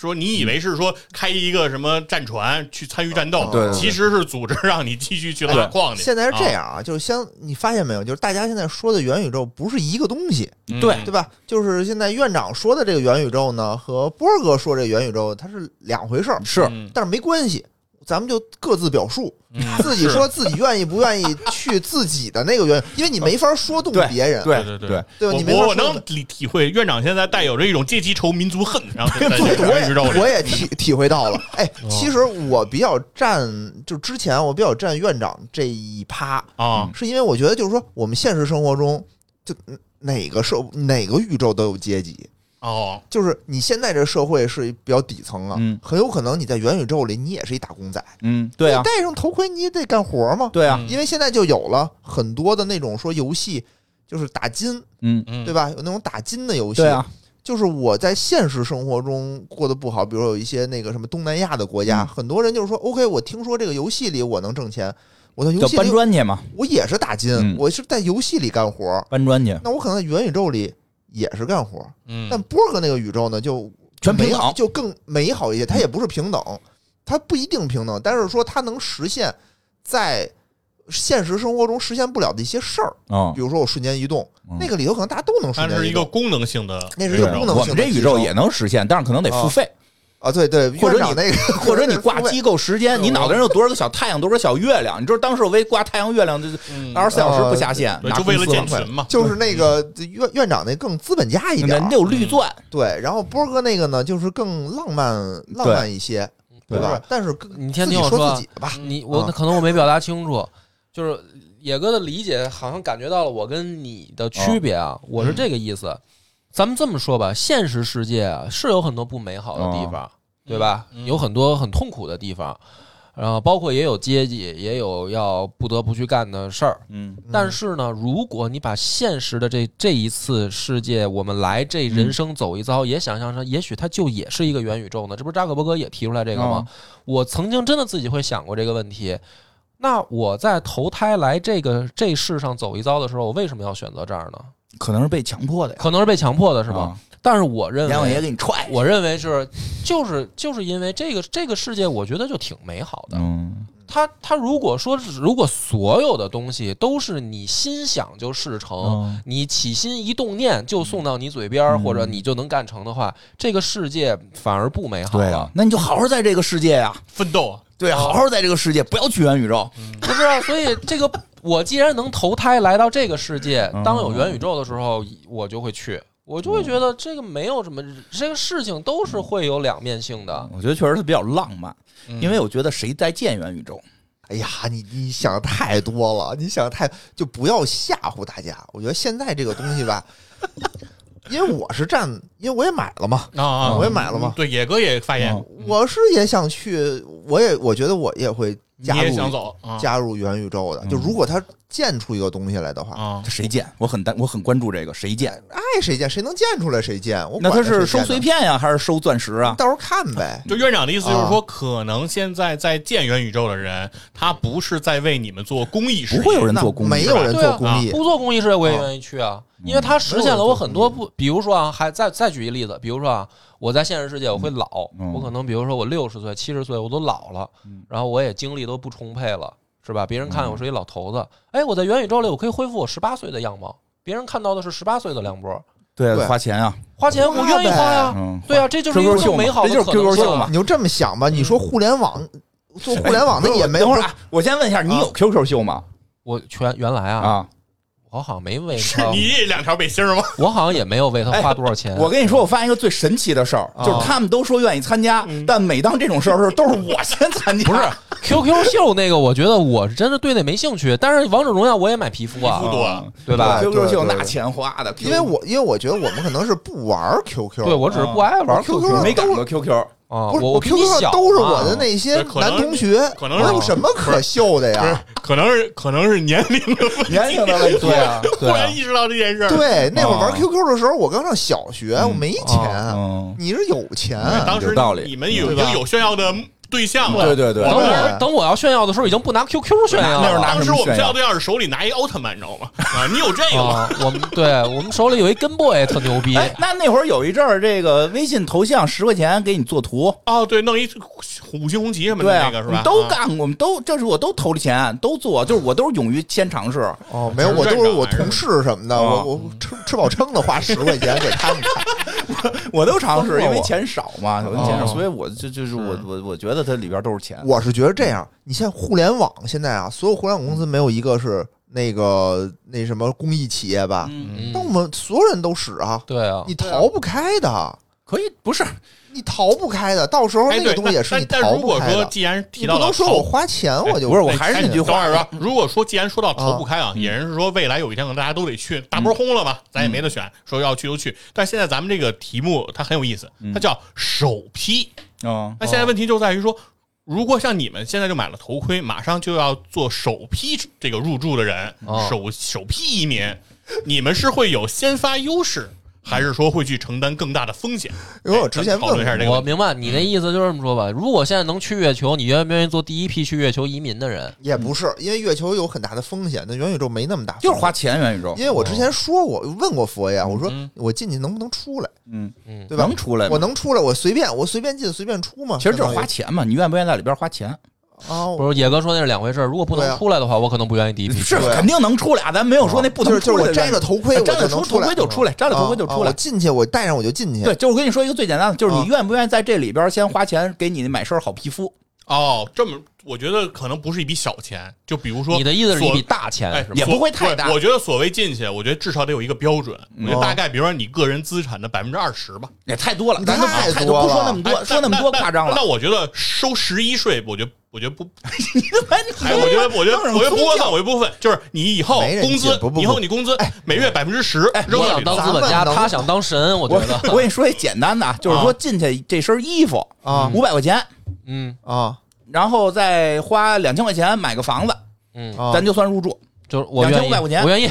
说，你以为是说开一个什么战船去参与战斗，对对对。其实是组织让你继续去挖矿去。现在是这啊，样啊，就是相你发现没有，就是大家现在说的元宇宙不是一个东西，嗯。对。对吧？就是现在院长说的这个元宇宙呢，和波哥说这个元宇宙它是两回事儿，是。嗯。但是没关系，咱们就各自表述，嗯自己说自己愿意不愿意去自己的那个原，因为你没法说动别人，对对对对，对吧？你没法说我我能体体会院长现在带有着一种阶级仇、民族恨，然后我 <laughs> 个宇宙里也我也体体会到了。哎，哦其实我比较站，就之前我比较站院长这一趴，啊，是因为我觉得就是说，我们现实生活中就哪个社哪个宇宙都有阶级。哦，就是你现在这社会是比较底层了，嗯。很有可能你在元宇宙里你也是一打工仔，嗯，对啊。你，戴上头盔你也得干活嘛。对啊，嗯。因为现在就有了很多的那种说游戏，就是打金，嗯，嗯，对吧？有那种打金的游戏，对啊，就是我在现实生活中过得不好，比如有一些那个什么东南亚的国家，嗯。很多人就是说，OK，我听说这个游戏里我能挣钱，我在游戏里砖去嘛，我也是打金，嗯。我是在游戏里干活，搬砖去，那我可能在元宇宙里也是干活，嗯，但波哥那个宇宙呢，就美全美好就更美好一些。它也不是平等，它不一定平等，但是说它能实现在现实生活中实现不了的一些事儿，嗯比，如说我瞬间移动，嗯。那个里头可能大家都能它瞬间移动。是一个功能性的，那是一个功能我性的我们这宇宙。也能实现，但是可能得付费，啊，对对，或者你那个，<laughs> 或者你挂机构时间，你脑袋上有多少个小太阳，多少个小月亮？你知道当时我为挂太阳、月亮，这嗯二十四小时不下线，就为了公司了建群嘛，<laughs> 就是那个院院长那更资本家一点儿人家，有绿钻，对，然后波哥那个呢，就是更浪漫浪漫一些，对吧？但是你先听我说啊自己的吧，你我啊可能我没表达清楚，就是野哥的理解好像感觉到了我跟你的区别啊，我是这个意思。咱们这么说吧，现实世界啊是有很多不美好的地方，对吧？嗯有很多很痛苦的地方，然后包括也有阶级，也有要不得不去干的事儿。嗯但是呢，如果你把现实的这这一次世界，我们来这人生走一遭，也想象成，也许它就也是一个元宇宙呢。这不是扎克伯格也提出来这个吗？我曾经真的自己会想过这个问题。那我在投胎来这个这世上走一遭的时候，我为什么要选择这儿呢？可能是被强迫的呀，可能是被强迫的，是吧？啊？但是我认为阎王爷为，给你踹，我认为是，就是就是因为这个这个世界，我觉得就挺美好的。嗯他他如果说如果所有的东西都是你心想就事成，嗯你起心一动念就送到你嘴边或者你就能干成的话，这个世界反而不美好了对啊。，那你就好好在这个世界呀，奋斗啊，对，好好在这个世界，不要去元宇宙。不是啊，所以这个我既然能投胎来到这个世界嗯，当有元宇宙的时候，我就会去，我就会觉得这个没有什么，这个事情都是会有两面性的。我觉得确实它比较浪漫，嗯因为我觉得谁在建元宇宙？哎呀，你你想的太多了，你想的太就不要吓唬大家。我觉得现在这个东西吧，<laughs> 因为我是站，因为我也买了嘛，啊啊，我也买了嘛，对，野哥也发言，嗯我是也想去，我也我觉得我也会加入加入元宇宙的。嗯就如果他建出一个东西来的话，啊。谁建？我很担，我很关注这个谁建？爱谁建谁能建出来谁建。我那他是收碎片呀，还是收钻石啊？到时候看呗。就院长的意思就是啊。说，可能现在在建元宇宙的人，他不是在为你们做公益事业，不会有人做公益，没有人做公益，不做公益事业我也愿意去啊，因为他实现了我很多不，比如说啊，还再再举一例子，比如说啊，我在现实世界我会老，嗯。我可能比如说我六十岁、七十岁我都老了嗯，然后我也精力都不充沛了，是吧？别人看我是一老头子，哎，我在元宇宙里我可以恢复我十八岁的样貌。别人看到的是十八岁的梁博，对对。花钱啊，花钱我愿意花呀，嗯，对啊，这就是一个 QQ 秀嘛更美好的这就是可能 QQ 性秀嘛。你就这么想吧，你说互联网做互联网的也没不是等会儿啊，我先问一下，你有 QQ 秀吗？我全原来啊，啊，我好像没为是他，<laughs> 你两条背心儿吗？<laughs> 我好像也没有为他花多少钱。我跟你说，我发现一个最神奇的事儿，啊就是他们都说愿意参加，但每当这种事儿的时候，都是我先参加。不是 QQ 秀那个，我觉得我是真的对那没兴趣。但是王者荣耀我也买皮肤啊皮肤，多对吧？对？QQ 秀对那钱花的，因为我因为我觉得我们可能是不玩 QQ，对我只是不爱玩 QQ 没赶过 QQ，啊，不是我我 QQ 上都是我的那些男同学，可能有什么可秀的不是呀？，可能是 <laughs> 可能是年龄的问题。年龄的问题。<laughs> 对啊，忽对啊然意识到这件事儿。对，那会儿玩啊 QQ 的时候，我刚上小学，我没钱，嗯，你是有钱，当时道理你们已经有炫耀的对象了。对对对等我等我要炫耀的时候，已经不拿 QQ 炫耀了。当时什么炫耀我们炫耀对象是手里拿一奥特曼，你知道吗？<laughs> 啊，你有这个吗？啊，我们对我们手里有一跟 boy 特牛逼，哎，那那会儿有一阵儿，这个微信头像十块钱给你做图，哦，对，弄一五星红旗什么的那个是吧？都啊干过，我们都这是我都投了钱，都做，就是我都是勇于先尝试。哦，没有，我都是我同事什么的，啊我我吃吃饱撑的花十块钱给他们看，<laughs> 我都尝试，因为钱少嘛，有钱少，哦所以我就就是我我我觉得它里边都是钱。我是觉得这样，你现在互联网现在啊，所有互联网公司没有一个是那个那什么公益企业吧？嗯，嗯那我们所有人都使啊，对啊，你逃不开的，可以不是你逃不开的，到时候哎，对，那个东西也是但你逃但如果不开的。说既然提你到了不能说我花钱我就不是我哎还是那句话如果说既然说到逃不开啊，嗯也是说未来有一天可能大家都得去，大波轰了吧，咱也没得选，说要去就去。但现在咱们这个题目它很有意思，它叫首批。嗯那现在问题就在于说，如果像你们现在就买了头盔，马上就要做首批这个入住的人，哦。首首批移民，你们是会有先发优势，还是说会去承担更大的风险？因为我之前哎咱讨论一下这个。我明白你那意思，就是这么说吧。如果现在能去月球，你愿不愿意做第一批去月球移民的人？也不是，因为月球有很大的风险，那元宇宙没那么大，就是花钱元宇宙因，为我之前说过，问过佛爷，我说嗯我进去能不能出来，嗯，嗯，对吧？能出来我能出来，我随便，我随便进随便出嘛。其实就是花钱嘛，你愿不愿意在里边花钱？啊，不是野哥说那是两回事儿。如果不能出来的话，我可能不愿意第一批是肯定能出来，咱没有说那不就是就是我摘了头盔，摘了头盔就出来，摘了头盔就出来。我进去，我戴上我就进去。对，就是我跟你说一个最简单的，就是啊你愿不愿意在这里边先花钱给你买身好皮肤？哦，这么我觉得可能不是一笔小钱，就比如说你的意思是一笔大钱？也不会太大我觉得所谓进去，我觉得至少得有一个标准。我觉得哦大概，比如说你个人资产的百分之二十吧，也太多了，咱都太太多了不说那么多，哎说那么多夸张了。那我觉得收十一税，我觉得我觉得不，<laughs> 哎，我觉得我觉得我觉得不过分，我觉得不过分，就是你以后工资不不，不以后你工资每月百分之十扔我想当资本家，他想当神，我觉得。<laughs> 我跟你说一简单的啊，就是说进去这身衣服啊五百块钱，嗯啊然后再花两千块钱买个房子，嗯，啊！咱就算入住。就是我愿意，2500块钱我愿意。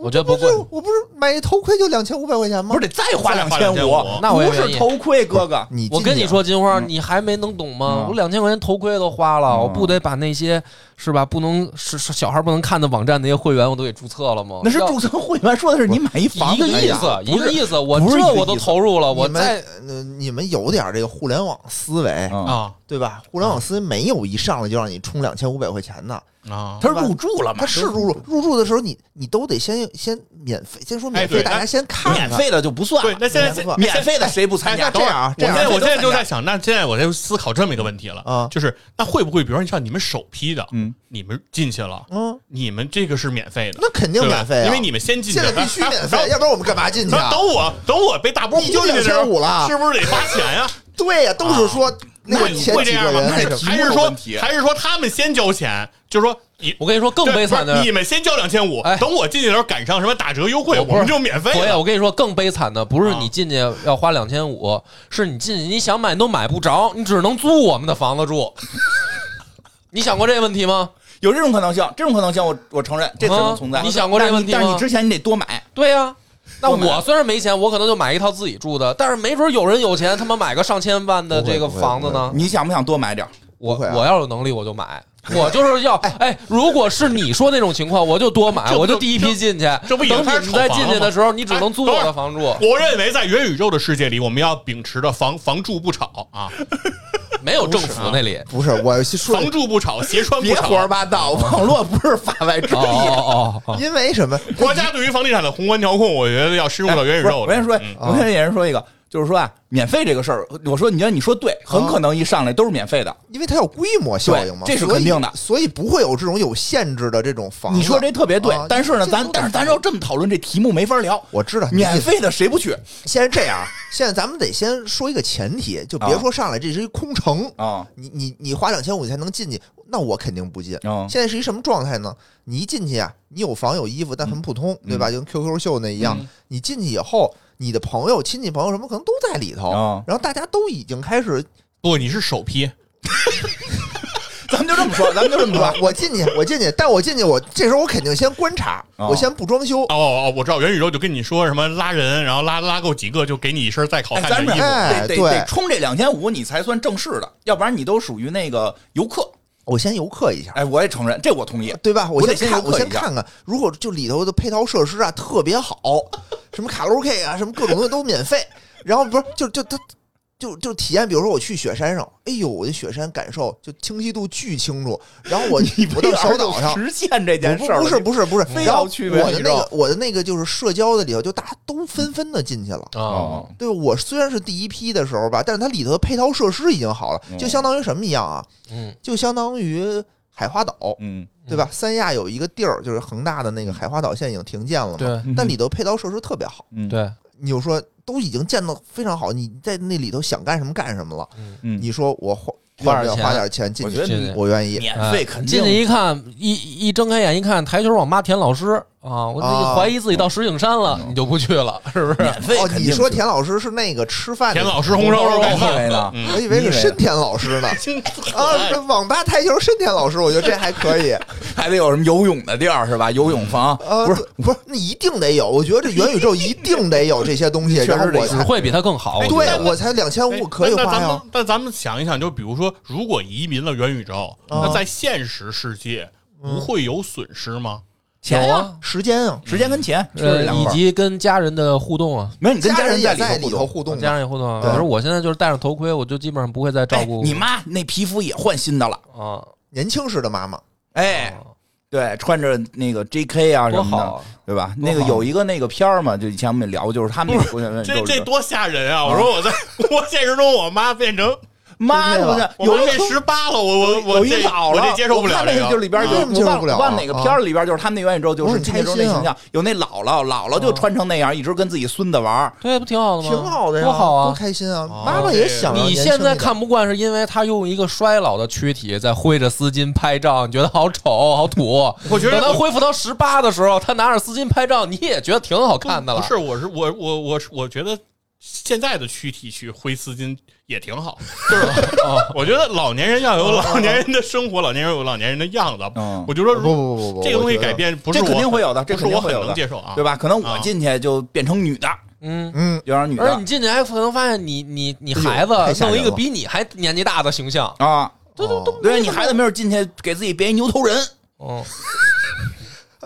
我觉得不贵，我不是买一头盔就两千五百块钱吗？不是得再花两千2500不是那我也愿意头盔，哥哥。你我跟你说，金花，嗯你还没能懂吗？嗯我两千块钱头盔都花了，嗯我不得把那些是吧？不能是是小孩不能看的网站那些会员我都给注册了吗？那是注册会员，说的是你买一房子一个意思，一个意思。我这我都投入了，我们呃你们有点这个互联网思维，嗯啊对吧？互联网思维没有一上来就让你充两千五百块钱的，啊，他是入住了嘛？他是入住入住的时候，你你都得先先免费，先说免费，哎大家先看看。免费的就不算。对，那现在免费免费的谁不参加？哎这样啊，这样我现在我现在就在想，那现在我在思考这么一个问题了啊就是那会不会，比如说像你们首批的，嗯，你们进去了，嗯，你们这个是免费的，那肯定免费啊，因为你们先进去，现在必须免费，要不然我们干嘛进去啊？等我等我被大波你就轰进去的时候2500了是不是得花钱呀？<laughs> 对呀，都是说那个会前几个会这样吗？还是还是说还是说他们先交钱？就是说你我跟你说更悲惨的你们先交两千五哎，等我进去的时候赶上什么打折优惠，我们就免费佛爷，了。我跟你说，更悲惨的不是啊你进去要花两千五，是你进去你想买你都买不着，你只能租我们的房子住。<laughs> 你想过这个问题吗？有这种可能性，这种可能性我我承认，这只能存在。啊你想过这个问题吗但是你但是你之前你得多买，对呀、那我虽然没钱，我可能就买一套自己住的，但是没准有人有钱，他妈买个上千万的这个房子呢。你想不想多买点？我啊我要有能力我就买，我就是要哎，如果是你说那种情况，我就多买，我就第一批进去。这不已经等开始你们再进去的时候，你只能租我的房住。我认为在元宇宙的世界里，我们要秉持着房房住不炒啊，<laughs> 没有政府那里。不是，我说房住不炒，鞋穿不炒。别胡说八道，网络不是法外之哦地。哦哦哦，因为什么？国家对于房地产的宏观调控，我觉得要深入到元宇宙。我先说，我先跟人说一个，就是说啊，免费这个事儿，我说你觉得你说对，很可能一上来都是免费的。因为它有规模效应嘛，这是肯定的所以不会有这种有限制的这种房子。你说这特别对啊，但是呢，咱但是咱要这么讨论，这题目没法聊。我知道，免费的谁不去现在这样，现在咱们得先说一个前提，就别说上来这是一空城，啊？你你你花两千五才能进去，那我肯定不进。嗯现在是一什么状态呢？你一进去啊，你有房有衣服，但很普通，对吧？就跟 QQ 秀那一样。嗯你进去以后，你的朋友、亲戚朋友什么可能都在里头，啊然后大家都已经开始，不，你是首批，<laughs> 咱们就这么说，咱们就这么说。我进去，我进去，但我进去，我这时候我肯定先观察，哦我先不装修哦。哦哦，我知道元宇宙就跟你说什么拉人，然后拉拉够几个就给你一身再好哎，咱们看的衣服。得得哎对得充这两千五，你才算正式的，要不然你都属于那个游客。我先游客一下，哎，我也承认，这我同意。对吧？我先先看，游客一下我先看看，如果就里头的配套设施啊特别好，什么卡拉 OK 啊，什么各种东西都免费，然后不是就就他就就体验，比如说我去雪山上，哎呦，我的雪山感受就清晰度巨清楚，然后我 <laughs> 我到小岛上。实现这件事儿，不不是不是不是，非然后要去我的那个我的那个就是社交的里头，就大家都纷纷的进去了。哦，对？我虽然是第一批的时候吧，但是它里头的配套设施已经好了，就相当于什么一样啊？嗯，就相当于海花岛，嗯，对吧？三亚有一个地儿，就是恒大的那个海花岛，现在已经停建了嘛。对但里头配套设施特别好，嗯，对，你就说都已经建的非常好，你在那里头想干什么干什么了。嗯你说我花花点钱要不要花点钱进去？我愿意。免哎费肯定进去一看，一一睁开眼一看，台球网吧田老师啊，我啊怀疑自己到石景山了，你就不去了，是不是？免费哦，肯定你说田老师是那个吃饭的田老师红烧肉盖我以饭，为呢，嗯我以为是深田老师呢。<laughs> 啊，这网吧台球深田老师，我觉得这还可以。<laughs> 还得有什么游泳的地儿是吧？游泳房呃，不是对不是，那一定得有。我觉得这元宇宙一定得有这些东西，<laughs> 确实得有然后我才只会比他更好。我觉对我才两千哎五可以花呀那那咱们。但咱们想一想，就比如说，如果移民了元宇宙，啊那在现实世界不会有损失吗？钱啊，时间啊，时间跟钱呃，以。及跟家人的互动啊，没有你跟家人也在里里头互动。家人也互动啊。对比如我现在就是戴上头盔，我就基本上不会再照哎，顾你妈那皮肤也换新的了，啊，年轻时的妈妈，哎，对，穿着那个 J.K. 啊什么的！对吧？那个有一个那个片儿嘛，就以前我们也聊，就是他们这这多吓人啊！我说我在我现实中，我妈变成妈的，不是我妈变十八了，我我我有一这老了，我这接受不了那这个就里边就接受不了忘哪个片儿里边就是他们那元宇宙就是开心啊形象，有那姥姥，姥姥就穿成那样，一直跟自己孙子玩儿。对，不挺好的吗？挺好的呀，多好啊！多开心啊！哦妈妈也想你现在看不惯是因为他用一个衰老的躯体在挥着丝巾拍照，你觉得好丑好土。我觉得等他恢复到十八的时候，他拿着丝巾拍照，你也觉得挺好看的了。不是，我是我我我我觉得现在的躯体去挥丝巾也挺好，就是我觉得老年人要有老年人的生活，老年人有老年人的样子。嗯。我就说，不不不不不，这个东西改，变不是这肯定会有的，这是我很肯定会有的，能接受啊，对吧？可能我啊进去就变成女的，嗯，嗯，有点女的。而且你进去还可能发现你你你孩子弄一个比你还年纪大的形象。啊。对对对，对你孩子没准进去给自己别一牛头人，嗯，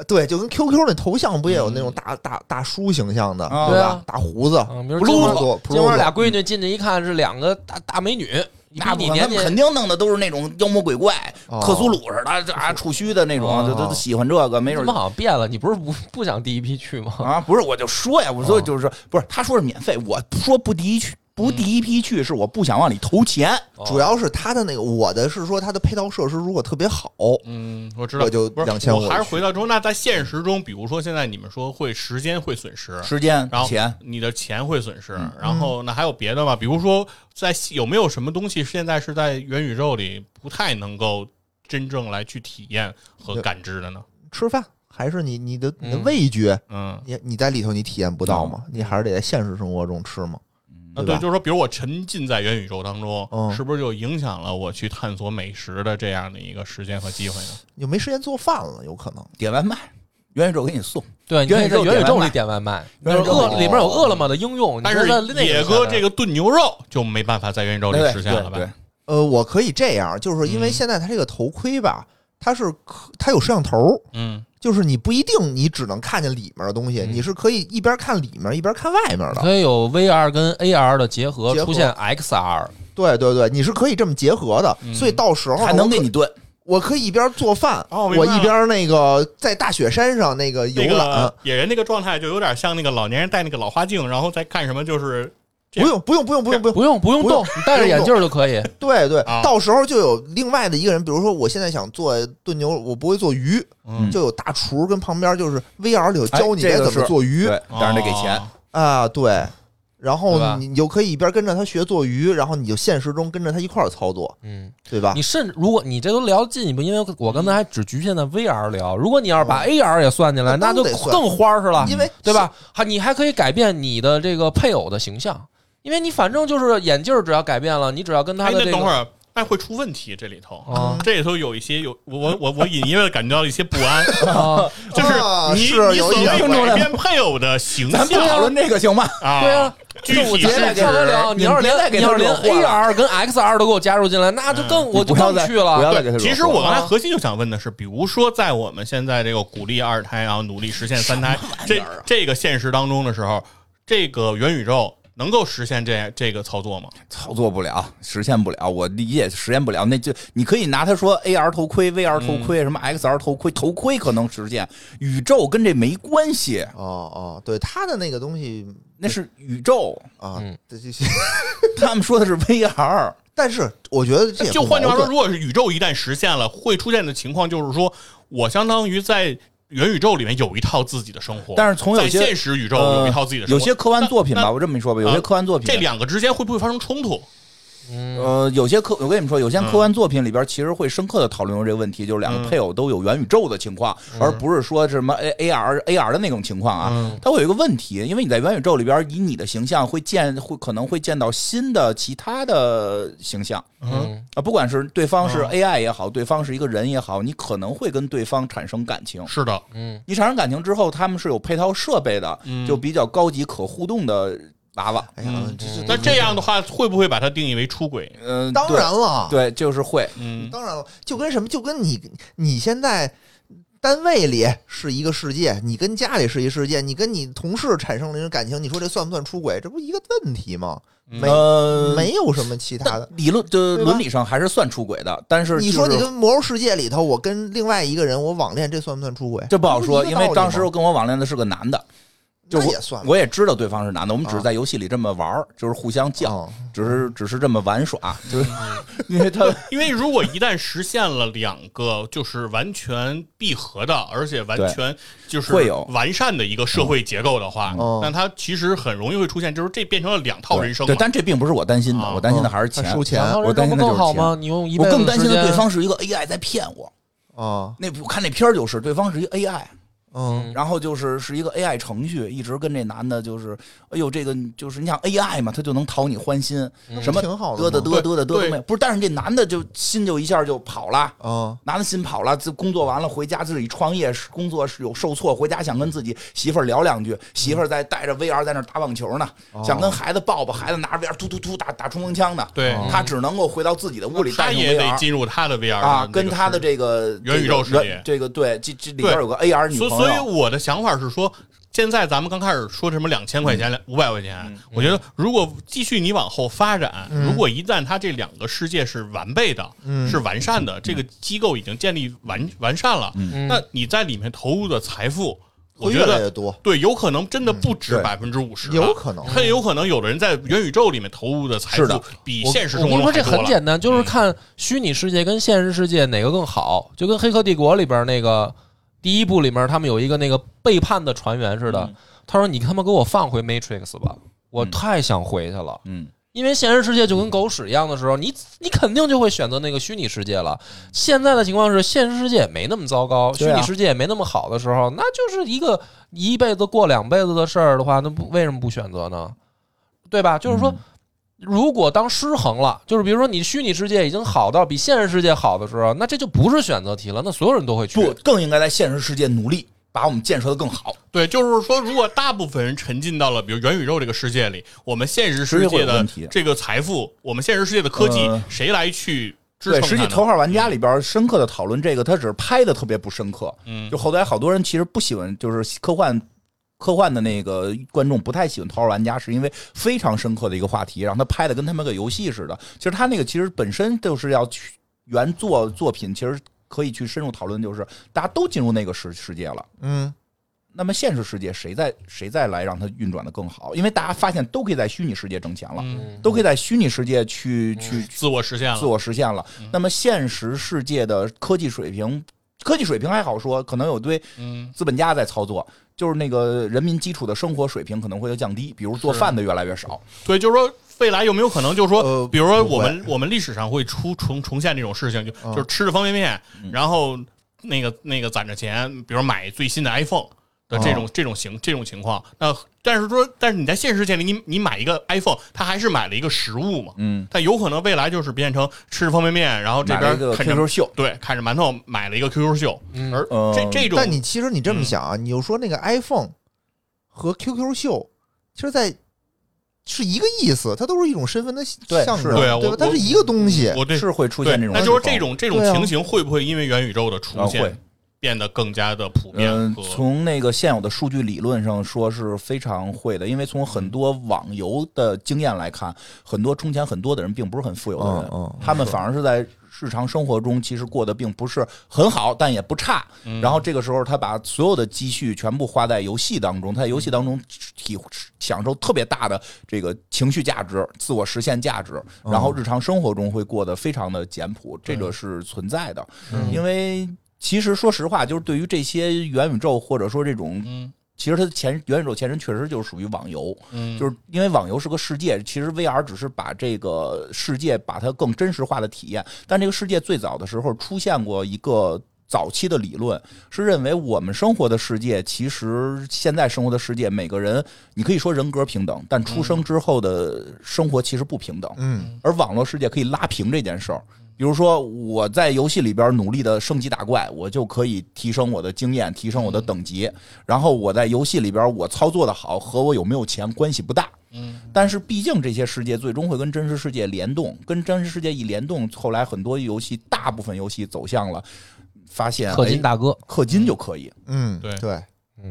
对，就跟 QQ 那头像不也有那种大大大叔形象的，啊对吧啊？大胡子，撸多今晚俩闺女进去一看是两个大大美女，那不可能他你年纪们肯定弄的都是那种妖魔鬼怪、哦克苏鲁似的，这啊触须的那种，哦就都都喜欢这个，没准怎么好像变了？你不是不不想第一批去吗？啊，不是，我就说呀，我说哦就是不是，他说是免费，我说不第一去，不第一批去是我不想往里投钱，主要是它的那个，我的是说它的配套设施如果特别好，嗯，我知道，我就不是2500我还是回到中，那在现实中，比如说现在你们说会时间会损失，时间然后钱，你的钱会损失，嗯然后那还有别的吗？比如说，在有没有什么东西现在是在元宇宙里不太能够真正来去体验和感知的呢？吃饭还是你你的你的嗯味觉，嗯，你你在里头你体验不到吗？你还是得在现实生活中吃嘛。啊，对，就是说，比如我沉浸在元宇宙当中，嗯是不是就影响了我去探索美食的这样的一个时间和机会呢？你就没时间做饭了，有可能。点外卖，元宇宙给你送，对，你可以在元宇宙元宇宙里点外卖饿里面有饿了么的应用，但是觉得那个野哥这个炖牛肉就没办法在元宇宙里实现了吧？对对，呃，我可以这样，就是说因为嗯现在它这个头盔吧，它是可它有摄像头，嗯，就是你不一定你只能看见里面的东西，嗯你是可以一边看里面一边看外面的。可以有 VR 跟 AR 的结合，结合出现 XR。对对对，你是可以这么结合的，嗯所以到时候还能给你炖。我可以一边做饭，哦明白了我一边那个在大雪山上那个游那览个，野人那个状态就有点像那个老年人戴那个老花镜，然后再看什么就是不用不用不用不用不用，不用不用不用动，你戴着眼镜就可以。对对，啊。到时候就有另外的一个人，比如说我现在想做炖牛，我不会做鱼，嗯。就有大厨跟旁边就是 VR 里头教你该怎么哎这个是做鱼。对，但是得给钱。哦啊，对。然后你你就可以一边跟着他学做鱼，然后你就现实中跟着他一块儿操作，嗯，对吧？你？甚至如果你这都聊进一步，因为我刚才还只局限在 VR 聊，如果你要是把 AR 也算进来，那那就得算。更花儿是了，因为对吧？还你还可以改变你的这个配偶的形象，因为你反正就是眼镜儿只要改变了，你只要跟他哎，的这个那等会儿那会出问题，这里头。啊这里头有一些有我我我我隐约的感觉到一些不安，啊，<laughs> 就是啊你是你所谓点改变配偶的形象咱不讨论这个行吗？啊，对啊，具体是你要是连你要是连 AR 跟 XR 都给我加入进来，那就更我就更去了。不要再给他惹对，其实我刚才啊核心就想问的是，比如说在我们现在这个鼓励二胎，然后努力实现三胎这这个现实当中的时候，这个元宇宙能够实现这这个操作吗？操作不了，实现不了，我理解实现不了。那就你可以拿它说 AR 头盔、VR 头盔、什么 XR 头盔，头盔可能实现，宇宙跟这没关系，哦哦，对，他的那个东西那是宇宙。啊嗯，这这些，<laughs> 他们说的是 VR，但是我觉得这就换句话说，如果是宇宙一旦实现了，会出现的情况就是说，我相当于在元宇宙里面有一套自己的生活，但是从有在些现实宇宙有一套自己的生活。有些科幻作品吧，我这么一说吧，有些啊科幻作品，这两个之间会不会发生冲突？嗯，呃，有些科，我跟你们说，有些科幻作品里边其实会深刻的讨论这个问题，就是两个嗯。配偶都有元宇宙的情况，而不是说什么 A A R A R 的那种情况啊。嗯。它会有一个问题，因为你在元宇宙里边，以你的形象会见，会可能会见到新的其他的形象。嗯。啊，不管是对方是嗯。AI 也好，对方是一个人也好，你可能会跟对方产生感情。是的，嗯你产生感情之后，他们是有配套设备的，嗯。就比较高级可互动的娃娃。哎呀嗯，这这那这样的话，会不会把它定义为出轨？嗯、当然了，对，就是会。嗯，当然了，就跟什么，就跟你你现在单位里是一个世界，你跟家里是一世界，你跟你同事产生了这种感情，你说这算不算出轨？这不一个问题吗？没、呃，没有什么其他的。理论就伦理上还是算出轨的，但是你说就是你跟魔兽世界里头，我跟另外一个人我网恋，这算不算出轨？这不好说，因为当时我跟我网恋的是个男的，就我也算我也知道对方是男的，我们只是啊在游戏里这么玩儿，就是互相叫，哦只是只是这么玩耍，就是 <laughs> 因为他因为如果一旦实现了两个就是完全闭合的，而且完全就是会有。完善的一个社会结构的话，嗯。那它其实很容易会出现，就是这变成了两套人生。对，但这并不是我担心的，啊。我担心的还是钱。收钱。我担心的就是钱？你用一我更担心的对方是一个 AI 在骗我。啊，那我看那片儿就是对方是一个 AI，嗯然后就是是一个 AI 程序，一直跟这男的就是，哎呦，这个就是你想 AI 嘛，他就能讨你欢心，什么挺好的嘚嘚嘛嘚嘚嘚嘚都没有。不是，但是这男的就心就一下就跑了。啊男的心跑了，自工作完了回家自己创业，工作是有受挫，回家想跟自己媳妇儿聊两句，媳妇儿在带着 VR 在那打网球呢，哦想跟孩子抱抱，孩子拿着 VR 突突突打打冲锋枪呢，对，哦他只能够回到自己的屋里他也得进入他的 VR 啊，跟他的这这个元宇宙世界这个元这个对，这这里边有个 AR 女朋友，所以我的想法是说，现在咱们刚开始说什么两千块钱、五百块钱，我觉得如果继续你往后发展，如果一旦它这两个世界是完备的、嗯。是完善的，这个机构已经建立完完善了，嗯。那你在里面投入的财富，我觉得。越越多，对，有可能真的不止百分之五十，有可能。很有可能有的人在元宇宙里面投入的财是的。富比现实生活我跟你说，这。很简单，就是嗯。看虚拟世界跟现实世界哪个更好，就跟《黑客帝国》里边那个第一部里面，他们有一个那个背叛的船员似的嗯。他说：“你他妈给我放回 Matrix 吧，我嗯太想回去了。嗯，因为现实世界就跟狗屎一样的时候，你你肯定就会选择那个虚拟世界了。现在的情况是，现实世界也没那么糟糕，虚拟世界也没那么好的时候，那就是一个一辈子过两辈子的事儿的话，那不为什么不选择呢？对吧？就是说，嗯如果当失衡了，就是比如说你虚拟世界已经好到比现实世界好的时候，那这就不是选择题了，那所有人都会去。不更应该在现实世界努力，把我们建设的更好。对，就是说，如果大部分人沉浸到了比如元宇宙这个世界里，我们现实世界的这个财富，我们现实世界的科技，呃谁来去支对，撑对？实际头号玩家里边深刻的讨论这个，他只是拍的特别不深刻。嗯就后来好多人其实不喜欢，就是科幻。科幻的那个观众不太喜欢头号玩家，是因为非常深刻的一个话题，让他拍的跟他们个游戏似的。其实他那个其实本身就是要去原作作品，其实可以去深入讨论，就是大家都进入那个世世界了。嗯，那么现实世界谁在谁再来让它运转的更好？因为大家发现都可以在虚拟世界挣钱了，嗯，都可以在虚拟世界去去自我实现了，自我实现了。那么现实世界的科技水平，科技水平还好说，可能有堆嗯资本家在操作，就是那个人民基础的生活水平可能会有降低，比如做饭的越来越少。对，就是说未来有没有可能，就是说，呃比如说我们我们历史上会出重重现这种事情，就嗯就是吃着方便面，嗯然后那个那个攒着钱，比如买最新的 iPhone 的这种、这种情这种情况。那但是说，但是你在现实世界里，你你买一个 iPhone，它还是买了一个实物嘛？嗯，但有可能未来就是变成吃着方便面，然后这边看着 QQ 秀，对看着馒头买了一个 QQ 秀，嗯而呃这这种但你其实你这么想啊，你就说那个 iPhone 和 QQ 秀，其实在是一个意思，它都是一种身份的象征，对吧？它是一个东西。我对是会出，现这种情况，那就是这种这种情形会不会因为元宇宙的出现变得更加的普遍嗯，从那个现有的数据理论上说是非常会的，因为从很多网游的经验来看，很多充钱很多的人并不是很富有的人，嗯嗯他们反而是在日常生活中其实过得并不是很好，但也不差。嗯然后这个时候他把所有的积蓄全部花在游戏当中，他在游戏当中体享受特别大的这个情绪价值、自我实现价值，然后日常生活中会过得非常的简朴，这个是存在的，因为。其实，说实话，就是对于这些元宇宙或者说这种，嗯其实它的前元宇宙前身确实就是属于网游，嗯，就是因为网游是个世界，其实 VR 只是把这个世界把它更真实化的体验。但这个世界最早的时候出现过一个早期的理论，是认为我们生活的世界，其实现在生活的世界，每个人你可以说人格平等，但出生之后的生活其实不平等。嗯而网络世界可以拉平这件事儿。比如说，我在游戏里边努力的升级打怪，我就可以提升我的经验，提升我的等级。然后我在游戏里边我操作的好，和我有没有钱关系不大。嗯，但是毕竟这些世界最终会跟真实世界联动，跟真实世界一联动，后来很多游戏，大部分游戏走向了发现氪金哎大哥，氪金就可以。嗯，对对，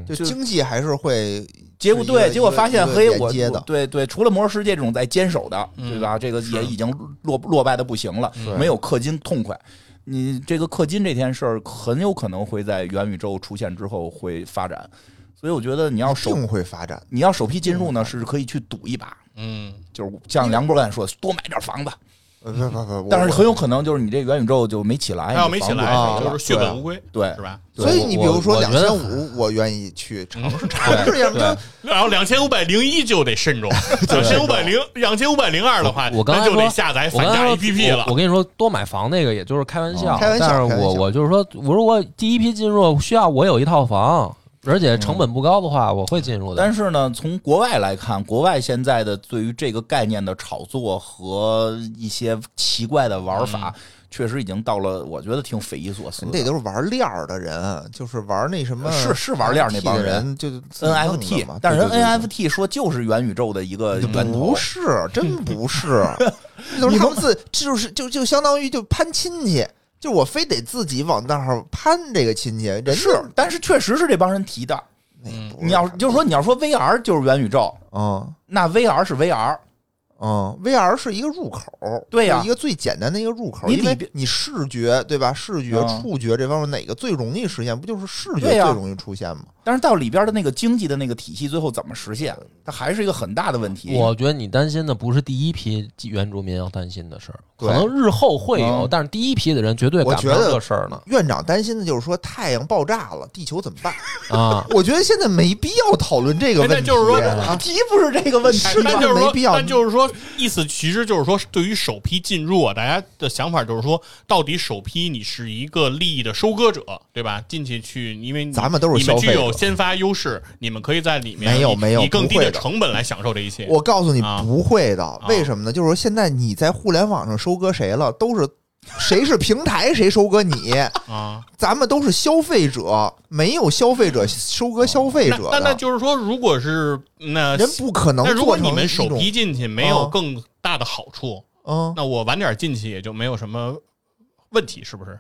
就经济还是会结果对，结果发现一个嘿，我接的对对，除了魔兽世界这种在坚守的，嗯对吧？这个也已经落落败的不行了，没有氪金痛快。你这个氪金这件事儿很有可能会在元宇宙出现之后会发展，所以我觉得你要首定会发展。你要首批进入呢，是可以去赌一把，嗯就是像梁博刚才说的，多买点房子，呃，不不不，我但是很有可能就是你这元宇宙就没起来，他要没起来，啊就是血本无归，对是吧？所以你比如说两千五，我愿意去尝试嗯 <laughs> 尝试一下。然后两千五百零一就得慎重，<laughs> 两千五百零两千五百零二的话，我我刚才那就得说下载反价我刚才说 APP 了我。跟你说，多买房那个也就是开玩笑，哦开玩笑但是我我就是说，我如果第一批进入需要我有一套房，而且成本不高的话，我会进入的。但是呢，从国外来看，国外现在的对于这个概念的炒作和一些奇怪的玩法，确实已经到了我觉得挺匪夷所思的。那都是玩链儿的人，就是玩那什么，是是玩链儿那帮人人，就 NFT，嘛但是人 NFT 说就是元宇宙的一个源头。不，是，真不是，<laughs> 就是他们自就是就就相当于就攀亲戚，就我非得自己往那儿攀这个亲戚，人是，但是确实是这帮人提的。嗯你要就是说你要说 VR 就是元宇宙，嗯那 VR 是 VR，嗯，VR 是一个入口，对呀是一个最简单的一个入口，你因为你视觉对吧？视觉、嗯触觉这方面哪个最容易实现？不就是视觉最容易出现吗？但是到里边的那个经济的那个体系，最后怎么实现，它还是一个很大的问题。我觉得你担心的不是第一批原住民要担心的事儿，可能日后会有嗯，但是第一批的人绝对赶不上我觉得这事儿呢院长担心的就是说太阳爆炸了，地球怎么办？啊！<laughs> 我觉得现在没必要讨论这个问题，现在就是说啊题不是这个问题是但就是说没必，要但就是说，意思其实就是说，对于首批进入啊，大家的想法就是说，到底首批你是一个利益的收割者，对吧？进去去，因为咱们都是消费者有先发优势，你们可以在里面没有没有以更低的成本来享受这一切。我告诉你啊。不会的，为什么呢？就是说现在你在互联网上收割谁了，都是 <laughs> 谁是平台谁收割你，啊，咱们都是消费者，没有消费者收割消费者的，那那就是说，如果是那人不可能那如果你们首批进去没有啊更大的好处，嗯，那我晚点进去也就没有什么问题，是不是？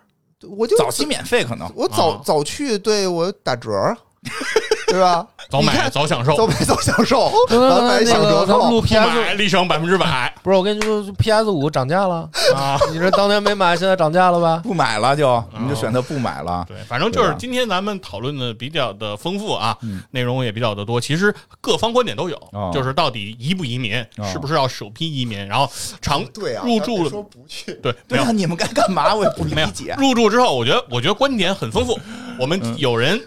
我就早期免费可能。我早啊。早去，对我打折儿，<laughs> 对吧？早买早享受，早买早享受，对对对晚买那享折扣买立省百分之百不是我跟你说，PS 五涨价了，啊！<laughs> 你这当年没买，现在涨价了吧？不买了就，你就选择不买了。对，反正就是今天咱们讨论的比较的丰富啊嗯，内容也比较的多。其实各方观点都有哦，就是到底移不移民，哦是不是要首批移民，然后长对啊，入住咱别说不去，对没有对啊，你们该干嘛？我也不理解。入住之后，我觉得我觉得观点很丰富。我们嗯有人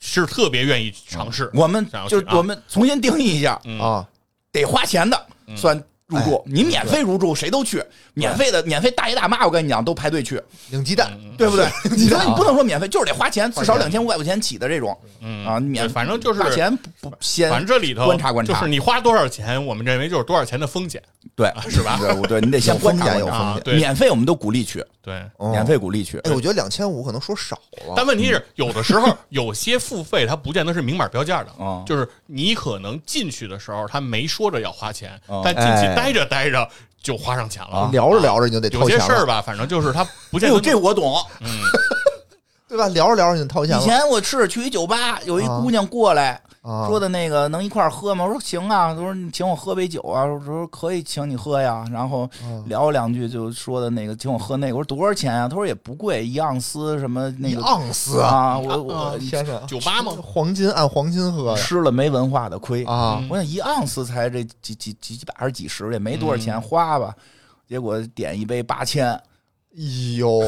是特别愿意尝试，我们就我们重新定义一下，嗯。啊，得花钱的嗯。算入住哎，你免费入住谁都去，免费的免费大爷大妈，我跟你讲都排队去，领鸡蛋，嗯对不对？你说啊你不能说免费，就是得花钱，至少两千五百块钱起的这种嗯啊，免反正就是花钱不不先反正这里头观察观察就是你花多少钱，我们认为就是多少钱的风险，对是吧？对对，你得先观察有风险。对免费我们都鼓励去，对。哦免费鼓励去。哎，我觉得两千五可能说少了。但问题是，有的时候有些付费它不见得是明码标价的，哦就是你可能进去的时候他没说着要花钱哦，但进去哎待着待着就花上钱了啊。聊着聊着你就得有掏钱了，些事儿吧，反正就是他不哎呦，见得这我懂。嗯 <laughs> 对吧？聊着聊着你就掏钱了以前我是去一酒吧，有一啊姑娘过来啊，说的那个能一块儿喝吗？我说行啊，他说你请我喝杯酒啊，我说可以请你喝呀。然后嗯聊两句就说的那个请我喝那个，我说多少钱啊？他说也不贵，一盎司什么那一个盎司啊！啊，我我天哪，酒吧吗？黄金按黄金喝吃了没文化的亏。啊！嗯我想一盎司才这几几几几百还是几十，也没多少钱，嗯花吧。结果点一杯八千，哎呦，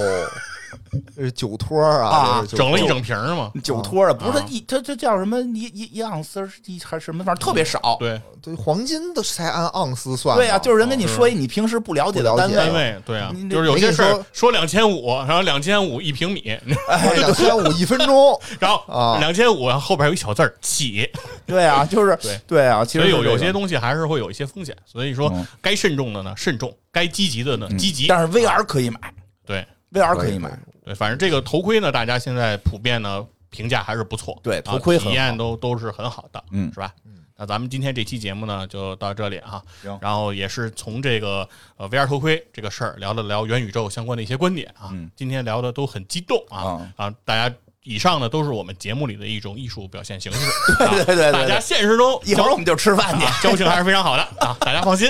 酒托儿啊啊，整了一整瓶嘛。酒托啊，不是一它这叫什么一一一盎司一还是什么，反正特别少。对，对黄金都才按盎司算对啊、就是人跟你说一你平时不了解的单位单位，对啊就是有些事儿说两千五，然后两千五一平米，<laughs> 两千五一分钟 <laughs> 然后啊两千五然后后边有一小字儿起，<laughs> 对啊，就是对对啊，其所以有实是这个有些东西还是会有一些风险。所以说嗯，该慎重的呢慎重，该积极的呢嗯积极。但是 VR 可以买对，VR 可以买，对，反正这个头盔呢，大家现在普遍呢评价还是不错，对啊头盔很体验都都是很好的，嗯是吧？那咱们今天这期节目呢，就到这里哈。行然后也是从这个呃 VR 头盔这个事儿聊了聊元宇宙相关的一些观点啊。嗯今天聊的都很激动啊啊！大家以上呢都是我们节目里的一种艺术表现形式，<laughs> 对对对对大家。现实中一会儿我们就吃饭去，啊交情还是非常好的 <laughs> 啊，大家放心。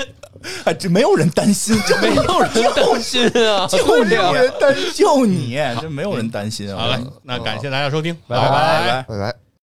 啊这没有人担心，<laughs> 就没有人担心啊，就对你呀，担心，就你，这没有人担心啊。好嘞，那感谢大家收听，拜拜拜拜。拜拜。